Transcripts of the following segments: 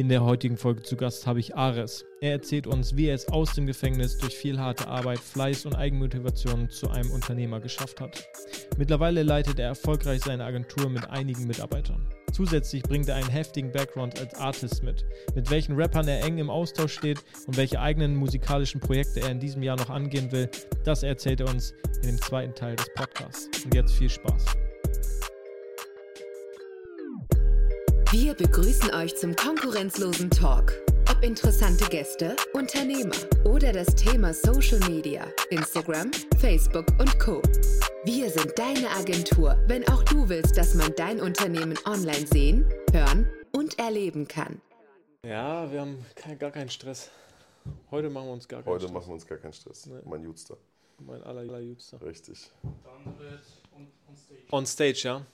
In der heutigen Folge zu Gast habe ich Ares. Er erzählt uns, wie er es aus dem Gefängnis durch viel harte Arbeit, Fleiß und Eigenmotivation zu einem Unternehmer geschafft hat. Mittlerweile leitet er erfolgreich seine Agentur mit einigen Mitarbeitern. Zusätzlich bringt er einen heftigen Background als Artist mit, mit welchen Rappern er eng im Austausch steht und welche eigenen musikalischen Projekte er in diesem Jahr noch angehen will, das erzählt er uns in dem zweiten Teil des Podcasts. Und jetzt viel Spaß. Wir begrüßen euch zum konkurrenzlosen Talk. Ob interessante Gäste, Unternehmer oder das Thema Social Media, Instagram, Facebook und Co. Wir sind deine Agentur, wenn auch du willst, dass man dein Unternehmen online sehen, hören und erleben kann. Ja, wir haben kein, gar keinen Stress. Heute machen wir uns gar keinen Heute Stress. machen wir uns gar keinen Stress. Nee. Mein Jutster. Mein aller Jutster. Richtig. Dann wird on, on stage. On stage, ja.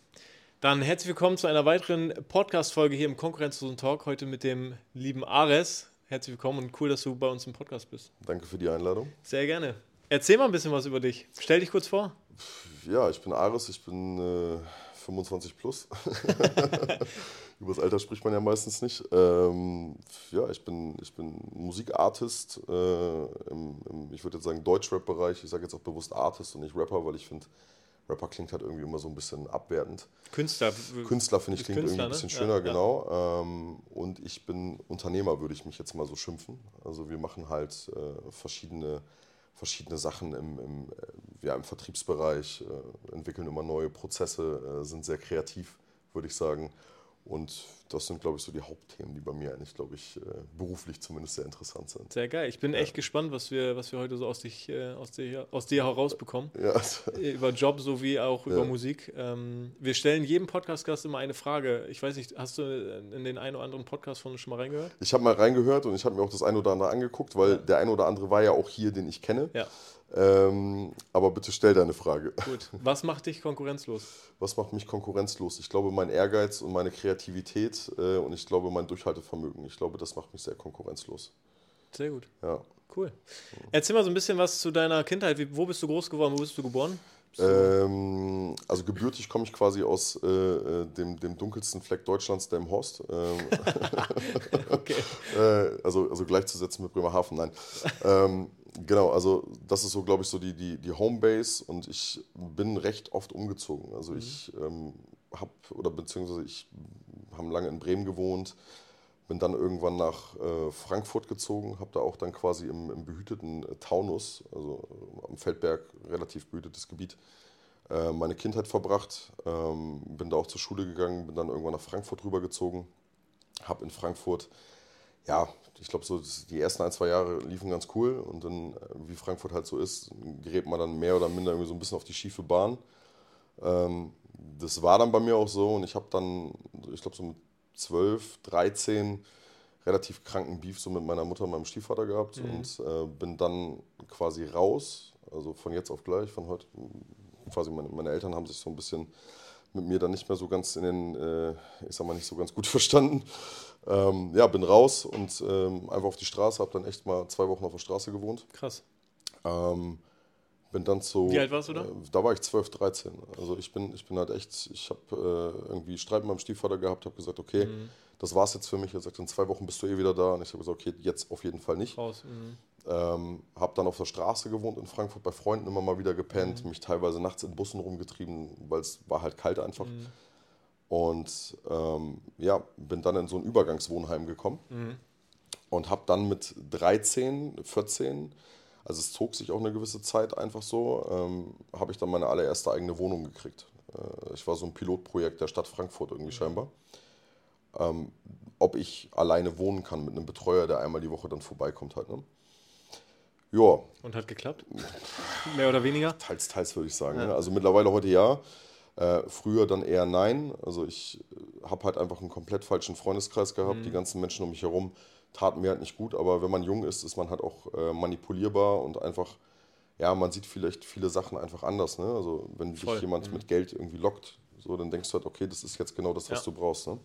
Dann herzlich willkommen zu einer weiteren Podcast-Folge hier im Konkurrenzlosen Talk. Heute mit dem lieben Ares. Herzlich willkommen und cool, dass du bei uns im Podcast bist. Danke für die Einladung. Sehr gerne. Erzähl mal ein bisschen was über dich. Stell dich kurz vor. Ja, ich bin Ares, ich bin äh, 25 plus. Über das Alter spricht man ja meistens nicht. Ähm, ja, ich bin, ich bin Musikartist äh, im, im, ich würde jetzt sagen, Deutschrap-Bereich. Ich sage jetzt auch bewusst Artist und nicht Rapper, weil ich finde, Rapper klingt halt irgendwie immer so ein bisschen abwertend. Künstler. Künstler finde ich klingt Künstler, irgendwie ein bisschen ne? schöner, ja, genau. Ja. Ähm, und ich bin Unternehmer, würde ich mich jetzt mal so schimpfen. Also wir machen halt äh, verschiedene, verschiedene Sachen im, im, äh, ja, im Vertriebsbereich, äh, entwickeln immer neue Prozesse, äh, sind sehr kreativ, würde ich sagen. Und das sind, glaube ich, so die Hauptthemen, die bei mir eigentlich, glaube ich, äh, beruflich zumindest sehr interessant sind. Sehr geil. Ich bin ja. echt gespannt, was wir, was wir heute so aus, dich, äh, aus, dir, aus dir herausbekommen. Ja. Äh, über Job sowie auch über ja. Musik. Ähm, wir stellen jedem Podcast-Gast immer eine Frage. Ich weiß nicht, hast du in den einen oder anderen Podcast von uns schon mal reingehört? Ich habe mal reingehört und ich habe mir auch das eine oder andere angeguckt, weil der eine oder andere war ja auch hier, den ich kenne. Ja. Ähm, aber bitte stell deine Frage. Gut. Was macht dich konkurrenzlos? Was macht mich konkurrenzlos? Ich glaube, mein Ehrgeiz und meine Kreativität äh, und ich glaube, mein Durchhaltevermögen. Ich glaube, das macht mich sehr konkurrenzlos. Sehr gut. Ja. Cool. Erzähl mal so ein bisschen was zu deiner Kindheit. Wie, wo bist du groß geworden? Wo bist du geboren? Ähm, also gebürtig komme ich quasi aus äh, äh, dem, dem dunkelsten Fleck Deutschlands, der im Horst. Ähm, okay. äh, also, also gleichzusetzen mit Bremerhaven, nein. Ähm, genau, also das ist so, glaube ich, so die, die, die Homebase und ich bin recht oft umgezogen. Also mhm. ich ähm, habe, oder beziehungsweise ich habe lange in Bremen gewohnt, bin dann irgendwann nach äh, Frankfurt gezogen, habe da auch dann quasi im, im behüteten äh, Taunus, also äh, am Feldberg, relativ behütetes Gebiet, äh, meine Kindheit verbracht. Ähm, bin da auch zur Schule gegangen, bin dann irgendwann nach Frankfurt rübergezogen, habe in Frankfurt, ja, ich glaube, so die ersten ein, zwei Jahre liefen ganz cool und dann, äh, wie Frankfurt halt so ist, gerät man dann mehr oder minder irgendwie so ein bisschen auf die schiefe Bahn. Ähm, das war dann bei mir auch so und ich habe dann, ich glaube, so mit 12, 13 relativ kranken Beef so mit meiner Mutter und meinem Stiefvater gehabt mhm. und äh, bin dann quasi raus, also von jetzt auf gleich, von heute, quasi meine, meine Eltern haben sich so ein bisschen mit mir dann nicht mehr so ganz in den, äh, ich sag mal, nicht so ganz gut verstanden. Ähm, ja, bin raus und ähm, einfach auf die Straße, habe dann echt mal zwei Wochen auf der Straße gewohnt. Krass. Ähm, bin dann so. Wie alt warst du da? Äh, da war ich 12, 13. Also ich bin, ich bin halt echt, ich habe äh, irgendwie Streit mit meinem Stiefvater gehabt, habe gesagt, okay, mhm. das war's jetzt für mich. Er sagt, in zwei Wochen bist du eh wieder da. Und ich habe gesagt, okay, jetzt auf jeden Fall nicht. Raus. Mhm. Ähm, habe dann auf der Straße gewohnt in Frankfurt, bei Freunden immer mal wieder gepennt, mhm. mich teilweise nachts in Bussen rumgetrieben, weil es war halt kalt einfach. Mhm. Und ähm, ja, bin dann in so ein Übergangswohnheim gekommen mhm. und habe dann mit 13, 14 also es zog sich auch eine gewisse Zeit einfach so, ähm, habe ich dann meine allererste eigene Wohnung gekriegt. Äh, ich war so ein Pilotprojekt der Stadt Frankfurt irgendwie mhm. scheinbar. Ähm, ob ich alleine wohnen kann mit einem Betreuer, der einmal die Woche dann vorbeikommt halt. Ne? Ja. Und hat geklappt? Mehr oder weniger? Teils, teils würde ich sagen. Ja. Ne? Also mittlerweile heute ja. Äh, früher dann eher nein. Also ich äh, habe halt einfach einen komplett falschen Freundeskreis gehabt. Mhm. Die ganzen Menschen um mich herum taten mir halt nicht gut, aber wenn man jung ist, ist man halt auch äh, manipulierbar und einfach, ja, man sieht vielleicht viele Sachen einfach anders. Ne? Also wenn Voll. dich jemand mhm. mit Geld irgendwie lockt, so, dann denkst du halt, okay, das ist jetzt genau das, was ja. du brauchst. Ne?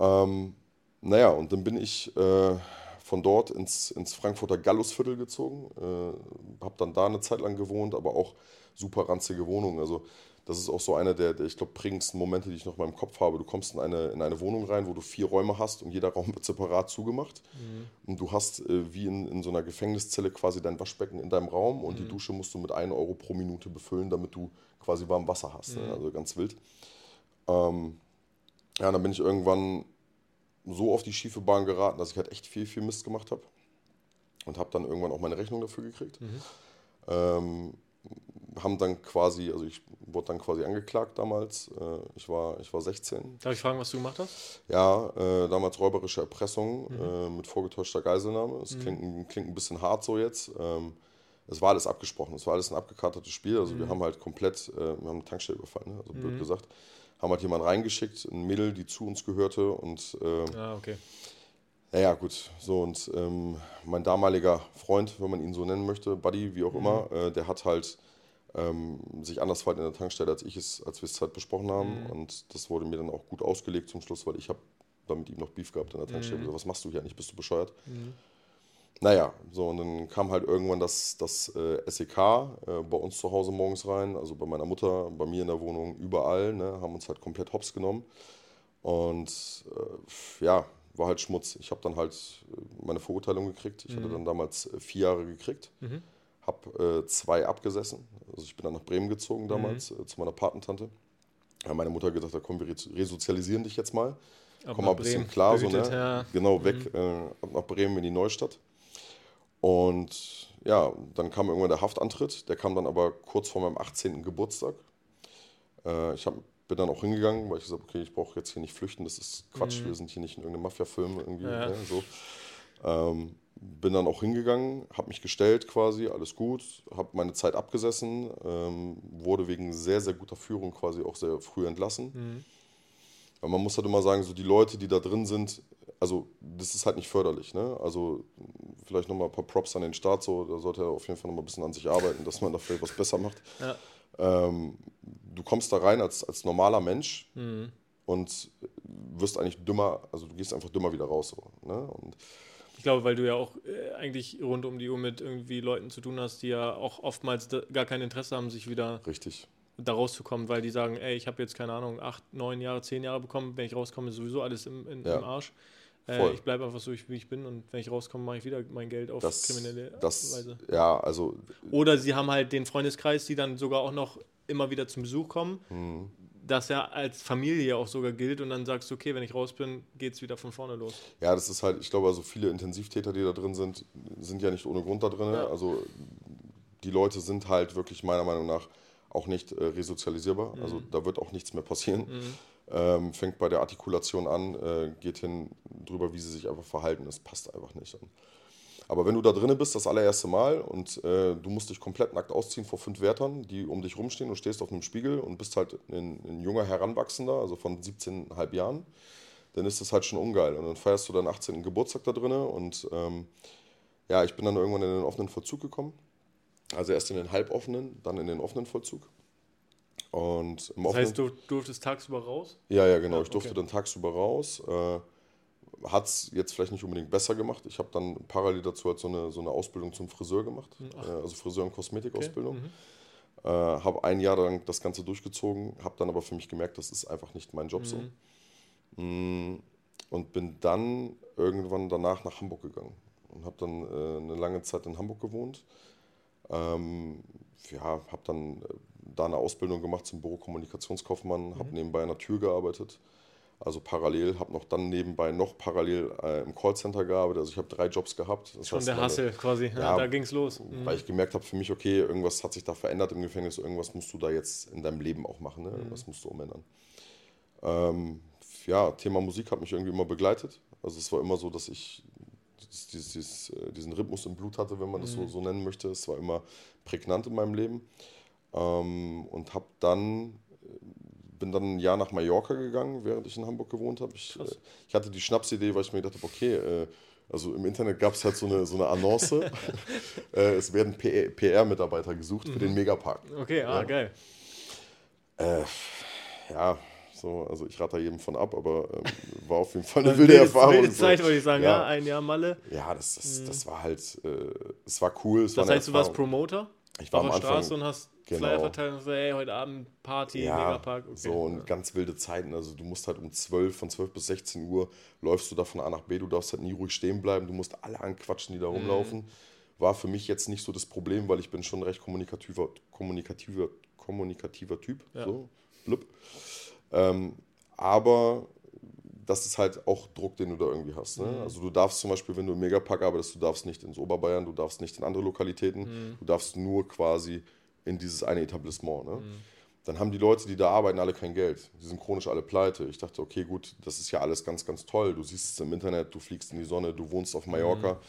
Ähm, naja, und dann bin ich äh, von dort ins, ins Frankfurter Gallusviertel gezogen, äh, habe dann da eine Zeit lang gewohnt, aber auch super ranzige Wohnungen. Also das ist auch so einer der, der ich glaube, prägendsten Momente, die ich noch in meinem Kopf habe. Du kommst in eine, in eine Wohnung rein, wo du vier Räume hast und jeder Raum wird separat zugemacht. Mhm. Und du hast äh, wie in, in so einer Gefängniszelle quasi dein Waschbecken in deinem Raum und mhm. die Dusche musst du mit 1 Euro pro Minute befüllen, damit du quasi warm Wasser hast. Ne? Mhm. Ne? Also ganz wild. Ähm, ja, dann bin ich irgendwann so auf die schiefe Bahn geraten, dass ich halt echt viel, viel Mist gemacht habe. Und habe dann irgendwann auch meine Rechnung dafür gekriegt. Mhm. Ähm, haben dann quasi, also ich wurde dann quasi angeklagt damals. Äh, ich, war, ich war 16. Darf ich fragen, was du gemacht hast? Ja, äh, damals räuberische Erpressung mhm. äh, mit vorgetäuschter Geiselnahme. Es mhm. klingt, klingt ein bisschen hart so jetzt. Ähm, es war alles abgesprochen, es war alles ein abgekartetes Spiel. Also mhm. wir haben halt komplett, äh, wir haben eine Tankstelle überfallen, ne? also blöd mhm. gesagt haben halt jemanden reingeschickt, ein Mädel, die zu uns gehörte und äh, ah, okay. Naja, gut, so und ähm, mein damaliger Freund, wenn man ihn so nennen möchte, Buddy, wie auch mhm. immer, äh, der hat halt ähm, sich anders verhalten in der Tankstelle, als ich es, als wir es halt besprochen haben. Mhm. Und das wurde mir dann auch gut ausgelegt zum Schluss, weil ich habe da mit ihm noch Beef gehabt in der Tankstelle. Mhm. So, was machst du hier nicht? Bist du bescheuert? Mhm. Naja, so und dann kam halt irgendwann das, das äh, SEK äh, bei uns zu Hause morgens rein, also bei meiner Mutter, bei mir in der Wohnung, überall, ne, haben uns halt komplett hops genommen. Und äh, ja, war halt Schmutz. Ich habe dann halt äh, meine Verurteilung gekriegt. Ich mhm. hatte dann damals äh, vier Jahre gekriegt, mhm. Habe äh, zwei abgesessen. Also ich bin dann nach Bremen gezogen damals mhm. zu meiner Patentante. Ja, meine Mutter hat gesagt, da komm, wir resozialisieren dich jetzt mal. Ab Komm mal ein bisschen klar, so, ne? Ja. Genau, weg mhm. nach Bremen in die Neustadt. Und ja, dann kam irgendwann der Haftantritt. Der kam dann aber kurz vor meinem 18. Geburtstag. Äh, ich hab, bin dann auch hingegangen, weil ich gesagt habe, okay, ich brauche jetzt hier nicht flüchten, das ist Quatsch, mhm. wir sind hier nicht in irgendeinem Mafia-Film irgendwie. Ja. Ne, so. Ähm, bin dann auch hingegangen, habe mich gestellt quasi, alles gut, habe meine Zeit abgesessen, ähm, wurde wegen sehr, sehr guter Führung quasi auch sehr früh entlassen. Mhm. Aber man muss halt immer sagen, so die Leute, die da drin sind, also das ist halt nicht förderlich. Ne? Also vielleicht nochmal ein paar Props an den Start, so, da sollte er auf jeden Fall nochmal ein bisschen an sich arbeiten, dass man da vielleicht was besser macht. Ja. Ähm, du kommst da rein als, als normaler Mensch mhm. und wirst eigentlich dümmer, also du gehst einfach dümmer wieder raus. So, ne? und, ich glaube, weil du ja auch äh, eigentlich rund um die Uhr mit irgendwie Leuten zu tun hast, die ja auch oftmals gar kein Interesse haben, sich wieder Richtig da rauszukommen, weil die sagen, ey, ich habe jetzt keine Ahnung, acht, neun Jahre, zehn Jahre bekommen, wenn ich rauskomme, ist sowieso alles im, in, ja. im Arsch. Äh, ich bleibe einfach so, wie ich bin und wenn ich rauskomme, mache ich wieder mein Geld auf das, kriminelle das, Weise. Ja, also. Oder sie haben halt den Freundeskreis, die dann sogar auch noch immer wieder zum Besuch kommen, mhm. Das ja als Familie auch sogar gilt und dann sagst du, okay, wenn ich raus bin, geht es wieder von vorne los. Ja, das ist halt, ich glaube, also viele Intensivtäter, die da drin sind, sind ja nicht ohne Grund da drin. Ja. Also die Leute sind halt wirklich meiner Meinung nach auch nicht äh, resozialisierbar. Also, mhm. Also da wird auch nichts mehr passieren. Mhm. Ähm, fängt bei der Artikulation an, äh, geht hin drüber, wie sie sich einfach verhalten. Das passt einfach nicht. Aber wenn du da drinnen bist, das allererste Mal und äh, du musst dich komplett nackt ausziehen vor fünf Wärtern, die um dich rumstehen und stehst auf einem Spiegel und bist halt ein, ein junger Heranwachsender, also von 17,5 Jahren, dann ist das halt schon ungeil. Und dann feierst du deinen 18. Geburtstag da drinnen und ähm, ja, ich bin dann irgendwann in den offenen Vollzug gekommen also erst in den halboffenen, dann in den offenen Vollzug. Und das heißt, du durftest tagsüber raus? Ja, ja, genau. Ich durfte okay. dann tagsüber raus. Äh, Hat es jetzt vielleicht nicht unbedingt besser gemacht. Ich habe dann parallel dazu halt so eine, so eine Ausbildung zum Friseur gemacht. Hm, äh, also Friseur- und Kosmetikausbildung. Okay. Mhm. Äh, habe ein Jahr lang das Ganze durchgezogen, habe dann aber für mich gemerkt, das ist einfach nicht mein Job mhm. so. Mm, und bin dann irgendwann danach nach Hamburg gegangen und habe dann äh, eine lange Zeit in Hamburg gewohnt ähm, ja, habe dann äh, da eine Ausbildung gemacht zum Bürokommunikationskaufmann, mhm. habe nebenbei an der Tür gearbeitet. Also parallel, habe noch dann nebenbei noch parallel äh, im Callcenter gearbeitet. Also ich habe drei Jobs gehabt. Das Schon der Hassel quasi, ja, ja, da ging es los. Mhm. Weil ich gemerkt habe für mich, okay, irgendwas hat sich da verändert im Gefängnis, irgendwas musst du da jetzt in deinem Leben auch machen, ne? Mhm. irgendwas musst du umändern. Ähm, ja, Thema Musik hat mich irgendwie immer begleitet. Also es war immer so, dass ich dieses, dieses, äh, diesen Rhythmus im Blut hatte, wenn man das so, mhm. so nennen möchte. Es war immer prägnant in meinem Leben. Ähm, und habe dann bin dann ein Jahr nach Mallorca gegangen, während ich in Hamburg gewohnt habe. Ich, äh, ich, hatte die Schnapsidee, weil ich mir gedacht habe, okay, äh, also im Internet gab es halt so eine, so eine Annonce. äh, es werden PR-Mitarbeiter gesucht mhm. für den mhm. Megapark. Okay, ah, ja. geil. Äh, ja, so So, also ich rate da jedem von ab, aber ähm, war auf jeden Fall eine wilde, wilde Erfahrung. Wilde Zeit, so. würde ich sagen, ja. ja. ein Jahr Malle. Ja, das, das, mhm. das war halt, äh, es war cool. Das war heißt, du warst Promoter? Ich war auf der Straße und hast genau. Flyer verteilt und gesagt, hey, heute Abend Party, ja, Megapark. Okay. So und ja. ganz wilde Zeiten. Also du musst halt um 12, von 12 bis 16 Uhr läufst du da von A nach B, du darfst halt nie ruhig stehen bleiben, du musst alle anquatschen, die da mhm. rumlaufen. Mhm. War für mich jetzt nicht so das Problem, weil ich bin schon ein recht kommunikativer, kommunikativer, kommunikativer Typ. Ja. So, blub. Ähm, aber das ist halt auch Druck, den du da irgendwie hast. Ne? Mhm. Also du darfst zum Beispiel, wenn du im Megapark arbeitest, du darfst nicht ins Oberbayern, du darfst nicht in andere Lokalitäten, mhm. du darfst nur quasi in dieses eine Etablissement. Ne? Mhm. Dann haben die Leute, die da arbeiten, alle kein Geld. Die sind chronisch alle pleite. Ich dachte, okay, gut, das ist ja alles ganz, ganz toll. Du siehst es im Internet, du fliegst in die Sonne, du wohnst auf Mallorca,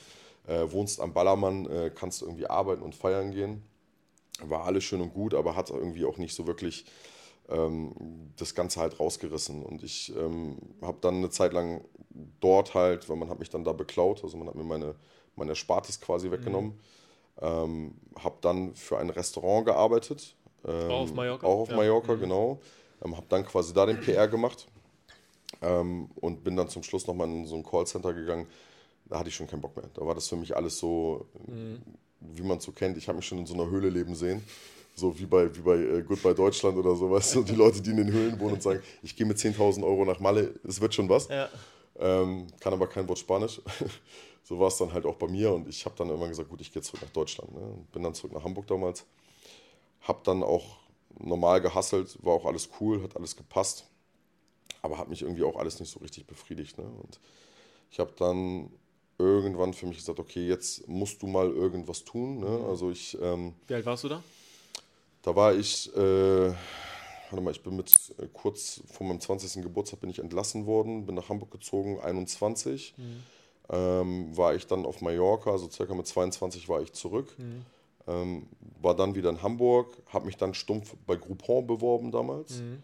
mhm. äh, wohnst am Ballermann, äh, kannst irgendwie arbeiten und feiern gehen. War alles schön und gut, aber hat irgendwie auch nicht so wirklich das Ganze halt rausgerissen. Und ich ähm, habe dann eine Zeit lang dort halt, weil man hat mich dann da beklaut, also man hat mir meine, meine Spartes quasi weggenommen. Mhm. Ähm, habe dann für ein Restaurant gearbeitet. Ähm, auch auf Mallorca? Auch auf ja. Mallorca, mhm. genau. Ähm, habe dann quasi da den PR gemacht ähm, und bin dann zum Schluss nochmal in so ein Callcenter gegangen. Da hatte ich schon keinen Bock mehr. Da war das für mich alles so, mhm. wie man es so kennt. Ich habe mich schon in so einer Höhle leben sehen. So wie bei, wie bei äh, Goodbye Deutschland oder sowas. So die Leute, die in den Höhlen wohnen und sagen, ich gehe mit 10.000 Euro nach Malle, es wird schon was. Ja. Ähm, kann aber kein Wort Spanisch. so war es dann halt auch bei mir und ich habe dann irgendwann gesagt, gut, ich gehe zurück nach Deutschland. Ne? Bin dann zurück nach Hamburg damals. Habe dann auch normal gehasselt, war auch alles cool, hat alles gepasst. Aber hat mich irgendwie auch alles nicht so richtig befriedigt. Ne? Und ich habe dann irgendwann für mich gesagt, okay, jetzt musst du mal irgendwas tun. Ne? Also ich, ähm, Wie alt warst du da? Da war ich, äh, warte mal, ich bin mit äh, kurz vor meinem 20. Geburtstag bin ich entlassen worden, bin nach Hamburg gezogen, 21. Mhm. Ähm, war ich dann auf Mallorca, also circa mit 22 war ich zurück. Mhm. Ähm, war dann wieder in Hamburg, habe mich dann stumpf bei Groupon beworben damals. Mhm.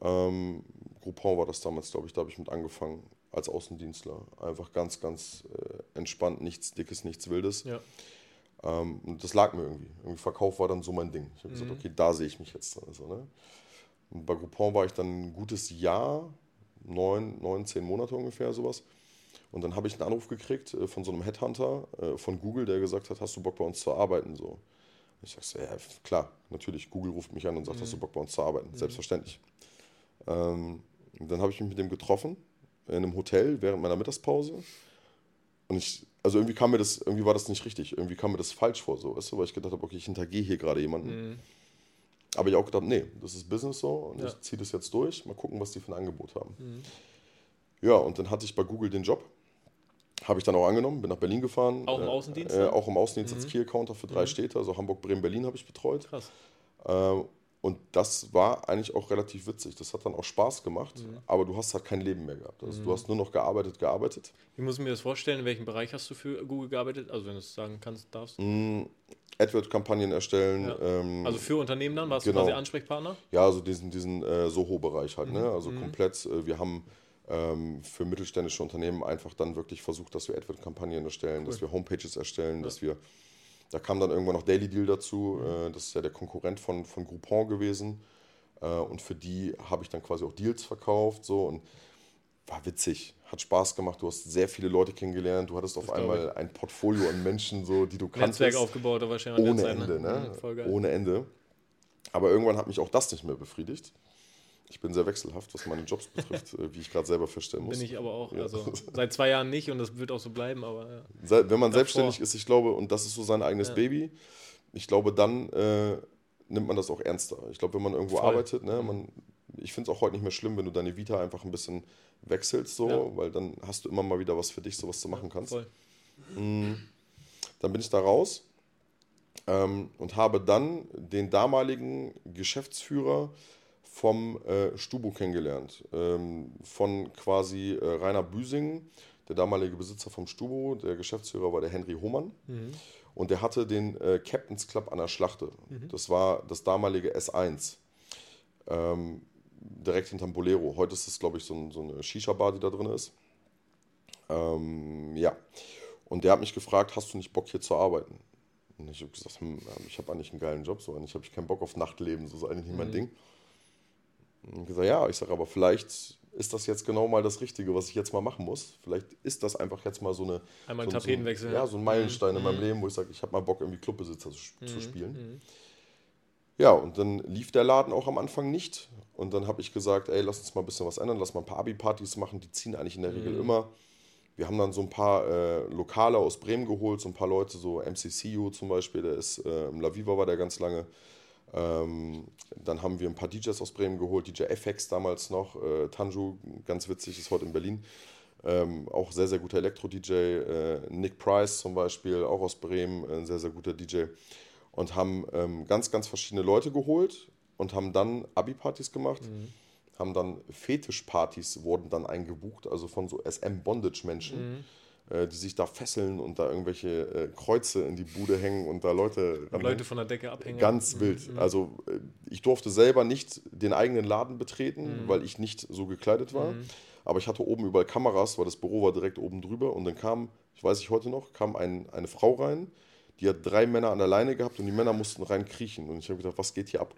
Ähm, Groupon war das damals, glaube ich, da habe ich mit angefangen als Außendienstler. Einfach ganz, ganz äh, entspannt, nichts Dickes, nichts Wildes. Ja. Ähm, und das lag mir irgendwie. Irgendwie Verkauf war dann so mein Ding. Ich habe mhm. gesagt, okay, da sehe ich mich jetzt. Also, ne? Und bei Groupon war ich dann ein gutes Jahr, neun, neun, zehn Monate ungefähr, sowas. Und dann habe ich einen Anruf gekriegt äh, von so einem Headhunter äh, von Google, der gesagt hat, hast du Bock bei uns zu arbeiten? So. Ich sage, ja, klar, natürlich. Google ruft mich an und sagt, mhm. hast du Bock bei uns zu arbeiten? Mhm. Selbstverständlich. Ähm, dann habe ich mich mit dem getroffen in einem Hotel während meiner Mittagspause. Und ich also irgendwie kam mir das, irgendwie war das nicht richtig. Irgendwie kam mir das falsch vor, so, weißt du, weil ich gedacht habe, okay, ich hintergehe hier gerade jemanden. Mhm. Aber ich auch gedacht, nee, das ist Business so und ja. ich ziehe das jetzt durch, mal gucken, was die für ein Angebot haben. Mhm. Ja, und dann hatte ich bei Google den Job. Habe ich dann auch angenommen, bin nach Berlin gefahren. Auch im äh, Außendienst? Äh, auch im Außendienst mhm. als Key-Accounter für drei mhm. Städte, also Hamburg, Bremen, Berlin habe ich betreut. Krass. Äh, und das war eigentlich auch relativ witzig. Das hat dann auch Spaß gemacht, mhm. aber du hast halt kein Leben mehr gehabt. Also mhm. du hast nur noch gearbeitet, gearbeitet. Wie muss ich mir das vorstellen? In welchem Bereich hast du für Google gearbeitet? Also wenn du es sagen kannst, darfst. Mm, AdWord-Kampagnen erstellen. Ja. Ähm, also für Unternehmen dann? Warst genau. du quasi Ansprechpartner? Ja, also diesen, diesen äh, Soho-Bereich halt. Ne? Mhm. Ne? Also mhm. komplett. Äh, wir haben ähm, für mittelständische Unternehmen einfach dann wirklich versucht, dass wir AdWord-Kampagnen erstellen, cool. dass wir Homepages erstellen, ja. dass wir da kam dann irgendwann noch Daily Deal dazu. Mhm. Das ist ja der Konkurrent von, von Groupon gewesen. Äh, und für die habe ich dann quasi auch Deals verkauft. So, und war witzig, hat Spaß gemacht. Du hast sehr viele Leute kennengelernt. Du hattest auf einmal ein Portfolio an Menschen, so, die du kannst. Netzwerk aufgebaut, wahrscheinlich. Ohne Zeit, Ende, ne? ne? Ohne Ende. Aber irgendwann hat mich auch das nicht mehr befriedigt. Ich bin sehr wechselhaft, was meine Jobs betrifft, äh, wie ich gerade selber feststellen muss. Bin ich aber auch. Ja. Also seit zwei Jahren nicht und das wird auch so bleiben. Aber ja. Wenn man Davor. selbstständig ist, ich glaube, und das ist so sein eigenes ja. Baby, ich glaube, dann äh, nimmt man das auch ernster. Ich glaube, wenn man irgendwo Voll. arbeitet, ne, man, ich finde es auch heute nicht mehr schlimm, wenn du deine Vita einfach ein bisschen wechselst, so, weil dann hast du immer mal wieder was für dich, so was du machen kannst. Mhm. Dann bin ich da raus ähm, und habe dann den damaligen Geschäftsführer vom äh, Stubo kennengelernt. Ähm, von quasi äh, Rainer Büsing, der damalige Besitzer vom Stubo, der Geschäftsführer war der Henry Hohmann. Mhm. Und der hatte den äh, Captain's Club an der Schlachte. Mhm. Das war das damalige S1. Ähm, direkt hinterm Bolero. Heute ist das, glaube ich, so, ein, so eine Shisha-Bar, die da drin ist. Ähm, ja. Und der hat mich gefragt, hast du nicht Bock hier zu arbeiten? Und ich habe gesagt, hm, ich habe eigentlich einen geilen Job, so eigentlich habe ich keinen Bock auf Nachtleben, so ist eigentlich nicht mein mhm. Ding Und ich gesagt, ja, ich sage, aber vielleicht ist das jetzt genau mal das Richtige, was ich jetzt mal machen muss. Vielleicht ist das einfach jetzt mal so eine. Einmal so, Tapetenwechsel. So, ja, so ein Meilenstein mhm. in meinem Leben, wo ich sage, ich habe mal Bock, irgendwie Clubbesitzer zu, mhm. zu spielen. Mhm. Ja, und dann lief der Laden auch am Anfang nicht. Und dann habe ich gesagt, ey, lass uns mal ein bisschen was ändern, lass mal ein paar Abi-Partys machen, die ziehen eigentlich in der Regel Mhm. immer. Wir haben dann so ein paar äh, Lokale aus Bremen geholt, so ein paar Leute, so MCCU zum Beispiel, der ist äh, im La Viva war der ganz lange. Ähm, dann haben wir ein paar DJs aus Bremen geholt, DJ FX damals noch, äh, Tanju, ganz witzig, ist heute in Berlin. Ähm, auch sehr, sehr guter Elektro-DJ. Äh, Nick Price zum Beispiel, auch aus Bremen, ein sehr, sehr guter DJ. Und haben ähm, ganz, ganz verschiedene Leute geholt und haben dann Abi-Partys gemacht. Haben dann Fetischpartys wurden dann eingebucht, also von so SM-Bondage-Menschen, äh, die sich da fesseln und da irgendwelche äh, Kreuze in die Bude hängen und da Leute. Und Leute von der Decke abhängen. Ganz wild. Also äh, ich durfte selber nicht den eigenen Laden betreten, weil ich nicht so gekleidet war. Aber ich hatte oben überall Kameras, weil das Büro war direkt oben drüber. Und dann kam, ich weiß ich heute noch, kam ein, eine Frau rein, die hat drei Männer an der Leine gehabt und die Männer mussten rein kriechen. Und ich habe gedacht, was geht hier ab?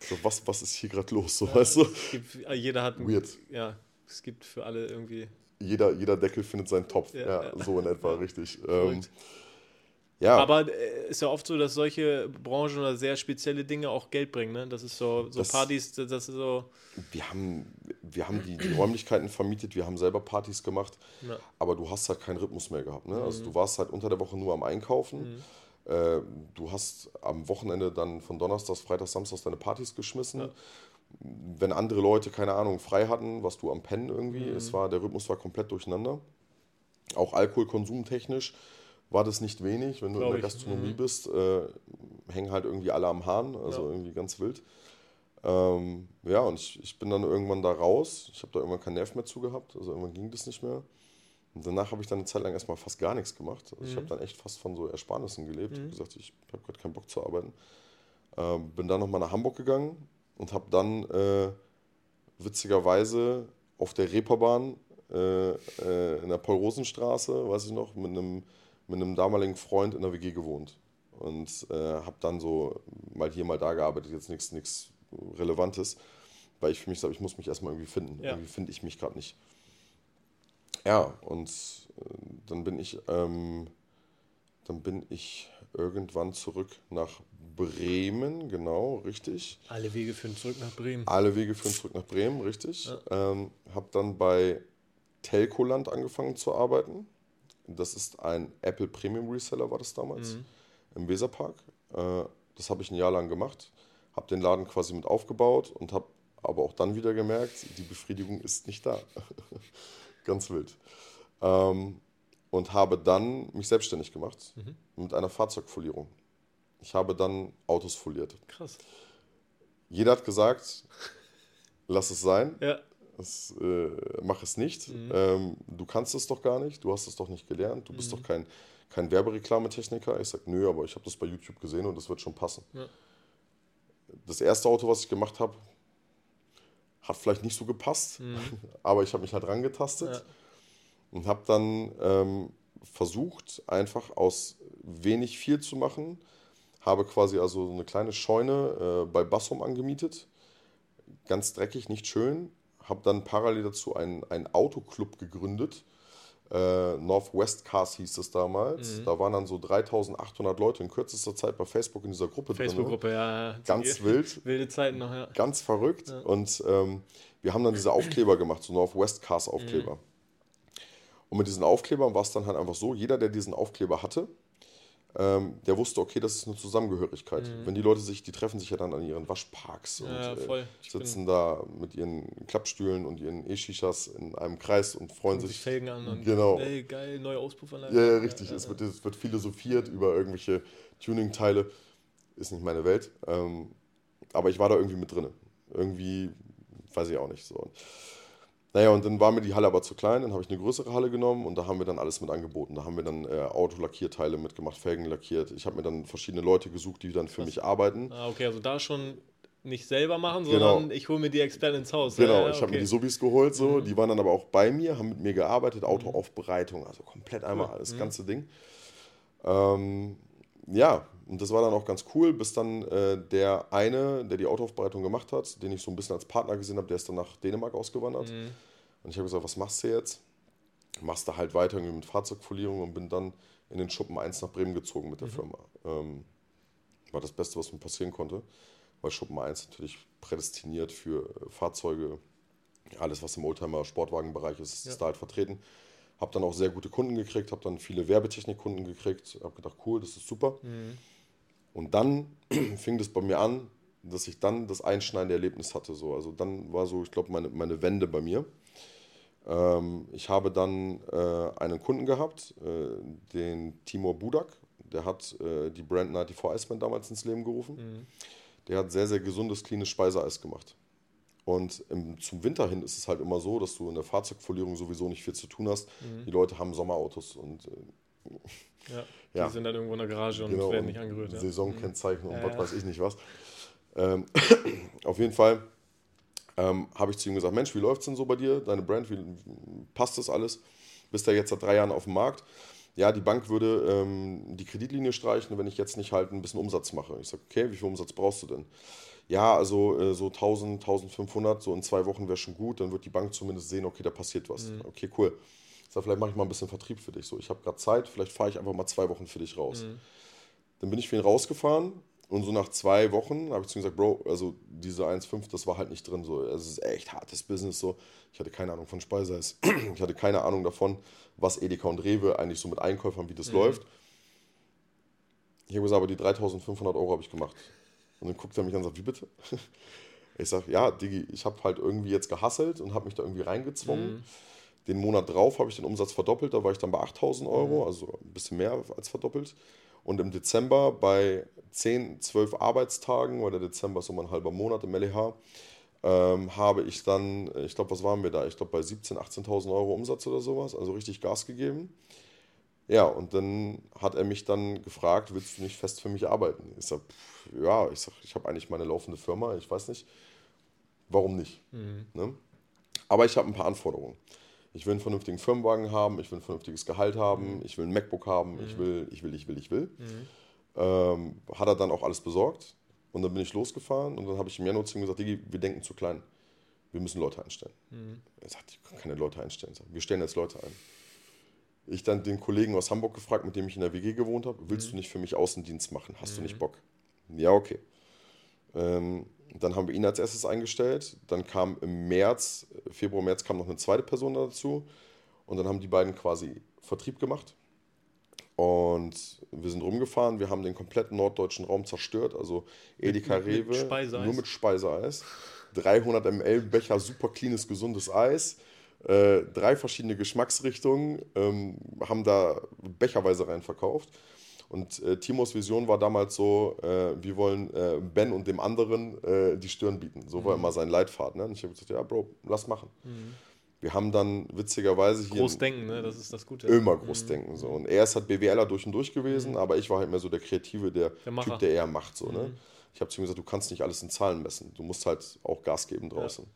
So, was, was ist hier gerade los? So, weißt du? Gibt, jeder hat. ein- Weird. Ja, es gibt für alle irgendwie. Jeder, jeder Deckel findet seinen Topf. Ja, Ja, ja. so in etwa, richtig. Ähm, ja, Aber äh, ist ja oft so, dass solche Branchen oder sehr spezielle Dinge auch Geld bringen. Ne? Das ist so, so Das- Partys, das ist so. wir haben, wir haben die, die Räumlichkeiten vermietet, wir haben selber Partys gemacht, Ja. aber du hast halt keinen Rhythmus mehr gehabt. Ne? Also du warst halt unter der Woche nur am Einkaufen. Äh, du hast am Wochenende dann von Donnerstags, Freitags, Samstags deine Partys geschmissen. Wenn andere Leute, keine Ahnung, frei hatten, warst du am Pennen irgendwie. Es war, der Rhythmus war komplett durcheinander. Auch Alkoholkonsumtechnisch war das nicht wenig. Wenn du Glaub in der ich. Gastronomie bist, äh, hängen halt irgendwie alle am Hahn, also Ja. irgendwie ganz wild. Ähm, ja, und ich, ich bin dann irgendwann da raus. Ich habe da irgendwann keinen Nerv mehr zu gehabt. Also irgendwann ging das nicht mehr. Und danach habe ich dann eine Zeit lang erstmal fast gar nichts gemacht. Also ich habe dann echt fast von so Ersparnissen gelebt. Ich habe gesagt, ich habe gerade keinen Bock zu arbeiten. Ähm, bin dann nochmal nach Hamburg gegangen und habe dann äh, witzigerweise auf der Reeperbahn äh, äh, in der Paul-Rosen-Straße, weiß ich noch, mit einem, mit einem damaligen Freund in der WG gewohnt. Und äh, habe dann so mal hier, mal da gearbeitet, jetzt nichts nichts Relevantes, weil ich für mich sage, ich muss mich erstmal irgendwie finden. Ja. Irgendwie finde ich mich gerade nicht. Ja, und äh, dann bin ich, ähm, dann bin ich irgendwann zurück nach Bremen, genau, richtig. Alle Wege führen zurück nach Bremen. Alle Wege führen zurück nach Bremen, richtig. Ähm, habe dann bei Telcoland angefangen zu arbeiten. Das ist ein Apple Premium Reseller, war das damals, im Weserpark. Äh, das habe ich ein Jahr lang gemacht. Habe den Laden quasi mit aufgebaut und habe aber auch dann wieder gemerkt, die Befriedigung ist nicht da. Ganz wild. Ähm, und habe dann mich selbstständig gemacht mit einer Fahrzeugfolierung. Ich habe dann Autos foliert. Krass. Jeder hat gesagt, lass es sein, Ja. es, äh, mach es nicht. Ähm, du kannst es doch gar nicht, du hast es doch nicht gelernt, du bist doch kein, kein Werbereklametechniker. Ich sage, nö, aber ich habe das bei YouTube gesehen und das wird schon passen. Ja. Das erste Auto, was ich gemacht habe, hat vielleicht nicht so gepasst, aber ich habe mich halt rangetastet Ja. und habe dann ähm, versucht, einfach aus wenig viel zu machen. Habe quasi also so eine kleine Scheune äh, bei Bassum angemietet. Ganz dreckig, nicht schön. Habe dann parallel dazu einen, einen Autoclub gegründet. Äh, Northwest Cars hieß es damals. Mhm. Da waren dann so 3800 Leute in kürzester Zeit bei Facebook in dieser Gruppe drin. Facebook-Gruppe, ja. ja. Ganz wild. Wilde Zeiten noch, ja. Ganz verrückt. Und ähm, wir haben dann diese Aufkleber gemacht, so Northwest Cars Mhm. Aufkleber. Und mit diesen Aufklebern war es dann halt einfach so, jeder, der diesen Aufkleber hatte, ähm, der wusste, okay, das ist eine Zusammengehörigkeit. Wenn die Leute sich, die treffen sich ja dann an ihren Waschparks und Mhm. Ja, äh, sitzen da mit ihren Klappstühlen und ihren E-Shishas in einem Kreis und freuen sich sich. Felgen an und Genau. ey, geil, neue Auspuffanlage. Ja, ja, richtig. Es, wird, es wird philosophiert über irgendwelche Tuning-Teile. Ist nicht meine Welt. Ähm, aber ich war da irgendwie mit drin. Irgendwie, weiß ich auch nicht. So. Naja, und dann war mir die Halle aber zu klein. Dann habe ich eine größere Halle genommen und da haben wir dann alles mit angeboten. Da haben wir dann äh, Autolackierteile mitgemacht, Felgen lackiert. Ich habe mir dann verschiedene Leute gesucht, die dann für mich arbeiten. Ah, okay, also da schon nicht selber machen, Genau. sondern ich hole mir die Experten ins Haus. Genau, Ja, ja, ich habe mir okay. Mhm. die Subis geholt, so. die waren dann aber auch bei mir, haben mit mir gearbeitet, Autoaufbereitung, also komplett einmal Mhm. das ganze Ding. Ähm, ja, und das war dann auch ganz cool, bis dann äh, der eine, der die Autoaufbereitung gemacht hat, den ich so ein bisschen als Partner gesehen habe, der ist dann nach Dänemark ausgewandert. Mhm. Und ich habe gesagt, was machst du jetzt? Machst du halt weiter mit Fahrzeugfolierung und bin dann in den Schuppen 1 nach Bremen gezogen mit der mhm. Firma. Ähm, war das Beste, was mir passieren konnte, weil Schuppen 1 natürlich prädestiniert für Fahrzeuge, alles was im Oldtimer-Sportwagenbereich ist, ja. ist da halt vertreten. Habe dann auch sehr gute Kunden gekriegt, habe dann viele Werbetechnikkunden gekriegt, habe gedacht, cool, das ist super. Mhm. Und dann fing das bei mir an, dass ich dann das einschneidende Erlebnis hatte. So. Also dann war so, ich glaube, meine, meine Wende bei mir. Ähm, ich habe dann äh, einen Kunden gehabt, äh, den Timur Budak. Der hat äh, die Brand 94 Iceman damals ins Leben gerufen. Mhm. Der hat sehr, sehr gesundes, cleanes Speiseeis gemacht. Und im, zum Winter hin ist es halt immer so, dass du in der Fahrzeugfolierung sowieso nicht viel zu tun hast. Mhm. Die Leute haben Sommerautos und äh, ja, ja, die sind dann irgendwo in der Garage und genau, werden nicht angerührt. Ja. Saisonkennzeichen mhm. und was weiß ich nicht was. Ähm, auf jeden Fall ähm, habe ich zu ihm gesagt: Mensch, wie läuft es denn so bei dir? Deine Brand, wie passt das alles? Bist ja jetzt seit drei Jahren auf dem Markt. Ja, die Bank würde ähm, die Kreditlinie streichen, wenn ich jetzt nicht halt ein bisschen Umsatz mache. Ich sage: Okay, wie viel Umsatz brauchst du denn? ja, also äh, so 1000, 1500, so in zwei Wochen wäre schon gut, dann wird die Bank zumindest sehen, okay, da passiert was. Mhm. Okay, cool. Sag, vielleicht mache ich mal ein bisschen Vertrieb für dich. So, ich habe gerade Zeit, vielleicht fahre ich einfach mal zwei Wochen für dich raus. Mhm. Dann bin ich für ihn rausgefahren und so nach zwei Wochen habe ich zu ihm gesagt, Bro, also diese 1,5, das war halt nicht drin. So, es ist echt hartes Business. So. Ich hatte keine Ahnung von Speiseis. ich hatte keine Ahnung davon, was Edeka und Rewe eigentlich so mit Einkäufern, wie das mhm. läuft. Ich habe gesagt, aber die 3500 Euro habe ich gemacht. Und dann guckt er mich an und sagt, wie bitte? Ich sage, ja, Digi, ich habe halt irgendwie jetzt gehasselt und habe mich da irgendwie reingezwungen. Mhm. Den Monat drauf habe ich den Umsatz verdoppelt, da war ich dann bei 8000 Euro, mhm. also ein bisschen mehr als verdoppelt. Und im Dezember bei 10, 12 Arbeitstagen, weil der Dezember ist immer ein halber Monat im LEH, ähm, habe ich dann, ich glaube, was waren wir da? Ich glaube, bei 17.000, 18.000 Euro Umsatz oder sowas, also richtig Gas gegeben. Ja, und dann hat er mich dann gefragt, willst du nicht fest für mich arbeiten? Ich sage, ja, ich sag, ich habe eigentlich meine laufende Firma, ich weiß nicht, warum nicht. Mhm. Ne? Aber ich habe ein paar Anforderungen. Ich will einen vernünftigen Firmenwagen haben, ich will ein vernünftiges Gehalt haben, mhm. ich will ein MacBook haben, mhm. ich will, ich will, ich will, ich will. Mhm. Ähm, hat er dann auch alles besorgt und dann bin ich losgefahren und dann habe ich im Januar zu ihm gesagt, Digi, wir denken zu klein. Wir müssen Leute einstellen. Mhm. Er sagt, ich kann keine Leute einstellen. Wir stellen jetzt Leute ein. Ich dann den Kollegen aus Hamburg gefragt, mit dem ich in der WG gewohnt habe, willst mhm. du nicht für mich Außendienst machen? Hast mhm. du nicht Bock? Ja, okay. Ähm, dann haben wir ihn als erstes eingestellt. Dann kam im März, Februar, März kam noch eine zweite Person dazu. Und dann haben die beiden quasi Vertrieb gemacht. Und wir sind rumgefahren. Wir haben den kompletten norddeutschen Raum zerstört. Also Edeka Rewe, mit nur mit Speiseeis. 300 ml Becher, super cleanes, gesundes Eis. Äh, drei verschiedene Geschmacksrichtungen, ähm, haben da becherweise rein verkauft. Und äh, Timos Vision war damals so, äh, wir wollen äh, Ben und dem anderen äh, die Stirn bieten. So mhm. war immer sein Leitfaden. Ne? Und ich habe gesagt, ja, Bro, lass machen. Mhm. Wir haben dann witzigerweise hier. Großdenken, ne? das ist das Gute. Immer Großdenken. Mhm. So. Und er ist halt BWLer durch und durch gewesen, mhm. aber ich war halt mehr so der Kreative, der, der Typ, der eher macht. So, ne? Mhm. Ich habe zu ihm gesagt, du kannst nicht alles in Zahlen messen. Du musst halt auch Gas geben draußen.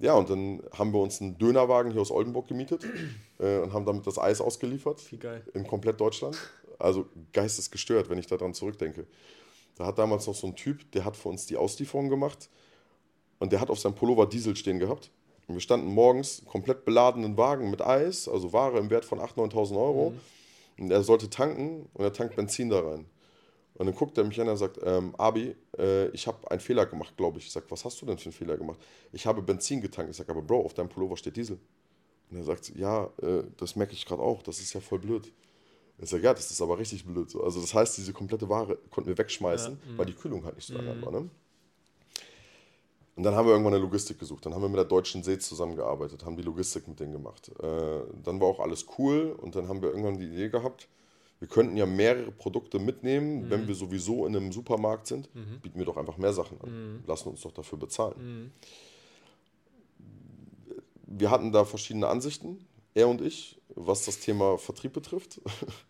Ja. ja und dann haben wir uns einen Dönerwagen hier aus Oldenburg gemietet äh, und haben damit das Eis ausgeliefert. Wie geil. In komplett Deutschland also geistesgestört, wenn ich daran zurückdenke. Da hat damals noch so ein Typ, der hat für uns die Auslieferung gemacht und der hat auf seinem Pullover Diesel stehen gehabt. Und wir standen morgens komplett beladenen Wagen mit Eis, also Ware im Wert von 8.000, 9.000 Euro. Mhm. Und er sollte tanken und er tankt Benzin da rein. Und dann guckt er mich an und sagt, ähm, Abi, äh, ich habe einen Fehler gemacht, glaube ich. Ich sage, was hast du denn für einen Fehler gemacht? Ich habe Benzin getankt. Ich sage, aber Bro, auf deinem Pullover steht Diesel. Und er sagt, ja, äh, das merke ich gerade auch, das ist ja voll blöd. Sage, ja, das ist aber richtig blöd. So. Also das heißt, diese komplette Ware konnten wir wegschmeißen, ja, weil die Kühlung halt nicht so lange mhm. war. Ne? Und dann haben wir irgendwann eine Logistik gesucht. Dann haben wir mit der Deutschen See zusammengearbeitet, haben die Logistik mit denen gemacht. Äh, dann war auch alles cool und dann haben wir irgendwann die Idee gehabt, wir könnten ja mehrere Produkte mitnehmen, mhm. wenn wir sowieso in einem Supermarkt sind, mhm. bieten wir doch einfach mehr Sachen an. Mhm. Lassen uns doch dafür bezahlen. Mhm. Wir hatten da verschiedene Ansichten, er und ich was das Thema Vertrieb betrifft.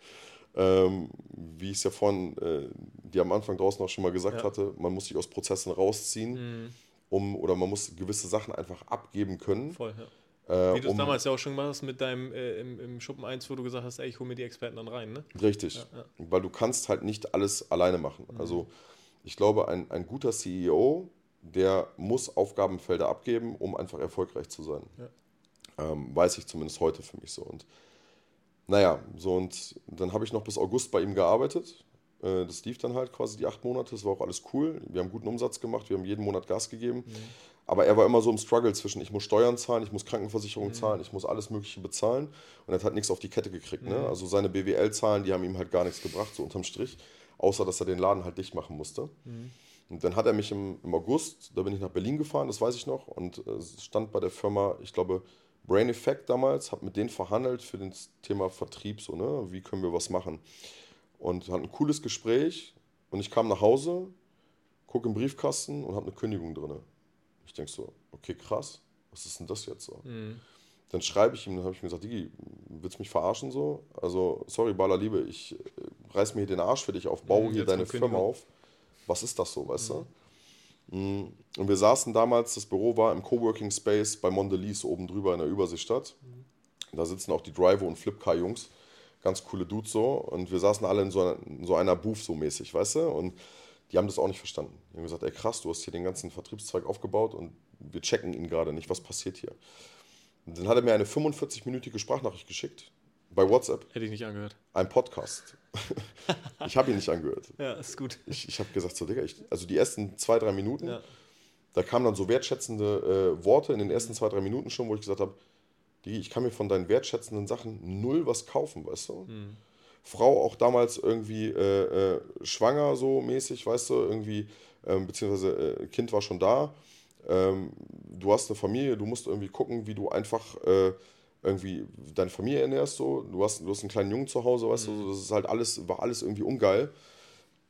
ähm, wie ich es ja vorhin äh, dir am Anfang draußen auch schon mal gesagt ja. hatte, man muss sich aus Prozessen rausziehen, mhm. um oder man muss gewisse Sachen einfach abgeben können. Voll, ja. Äh, Wie du es um, damals ja auch schon gemacht hast mit deinem äh, im, im, Schuppen 1, wo du gesagt hast, ey, ich hole mir die Experten dann rein, ne? Richtig. Ja, ja. Weil du kannst halt nicht alles alleine machen. Mhm. Also ich glaube, ein, ein guter CEO, der muss Aufgabenfelder abgeben, um einfach erfolgreich zu sein. Ja. Ähm, weiß ich zumindest heute für mich so. Und naja, so und dann habe ich noch bis August bei ihm gearbeitet. Äh, das lief dann halt quasi die acht Monate, das war auch alles cool. Wir haben guten Umsatz gemacht, wir haben jeden Monat Gas gegeben. Mhm. Aber er war immer so im Struggle zwischen, ich muss Steuern zahlen, ich muss Krankenversicherung mhm. zahlen, ich muss alles Mögliche bezahlen. Und er hat halt nichts auf die Kette gekriegt. Ne? Mhm. Ne? Also seine BWL-Zahlen, die haben ihm halt gar nichts gebracht, so unterm Strich. Außer, dass er den Laden halt dicht machen musste. Mhm. Und dann hat er mich im, im, August, da bin ich nach Berlin gefahren, das weiß ich noch, und äh, stand bei der Firma, ich glaube, Brain Effect damals, habe mit denen verhandelt für das Thema Vertrieb, so, ne? wie können wir was machen. Und hat ein cooles Gespräch und ich kam nach Hause, gucke im Briefkasten und habe eine Kündigung drin. Ich denke so, okay, krass, was ist denn das jetzt so? Mhm. Dann schreibe ich ihm, dann habe ich mir gesagt, Digi, willst du mich verarschen so? Also, sorry, Baller Liebe, ich äh, reiß mir hier den Arsch für dich auf, baue mhm, hier deine Firma auf. Was ist das so, weißt mhm. du? Mm, und wir saßen damals, das Büro war im Coworking Space bei Mondelez oben drüber in der Überseestadt. Da sitzen auch die Driver und Flipcar-Jungs. Ganz coole Dudes so. Und wir saßen alle in so einer, in so einer Booth so mäßig, weißt du? Und die haben das auch nicht verstanden. Die haben gesagt, ey krass, du hast hier den ganzen Vertriebszweig aufgebaut und wir checken ihn gerade nicht. Was passiert hier? Und dann hat er mir eine 45-minütige Sprachnachricht geschickt bei WhatsApp. Hätte ich nicht angehört. Ein Podcast. Ich habe ihn nicht angehört. Ja, ist gut. Ich, ich habe gesagt, so, Digga, ich, also die ersten zwei, drei Minuten, ja. da kamen dann so wertschätzende äh, Worte in den ersten zwei, drei Minuten schon, wo ich gesagt habe, ich kann mir von deinen wertschätzenden Sachen null was kaufen, weißt du? Mhm. Frau auch damals irgendwie äh, äh, schwanger so mäßig, weißt du, irgendwie, ähm, beziehungsweise äh, Kind war schon da. Ähm, du hast eine Familie, du musst irgendwie gucken, wie du einfach äh, irgendwie deine Familie ernährst, so. Du hast, du hast einen kleinen Jungen zu Hause, weißt mhm. du, das ist halt alles, war alles irgendwie ungeil.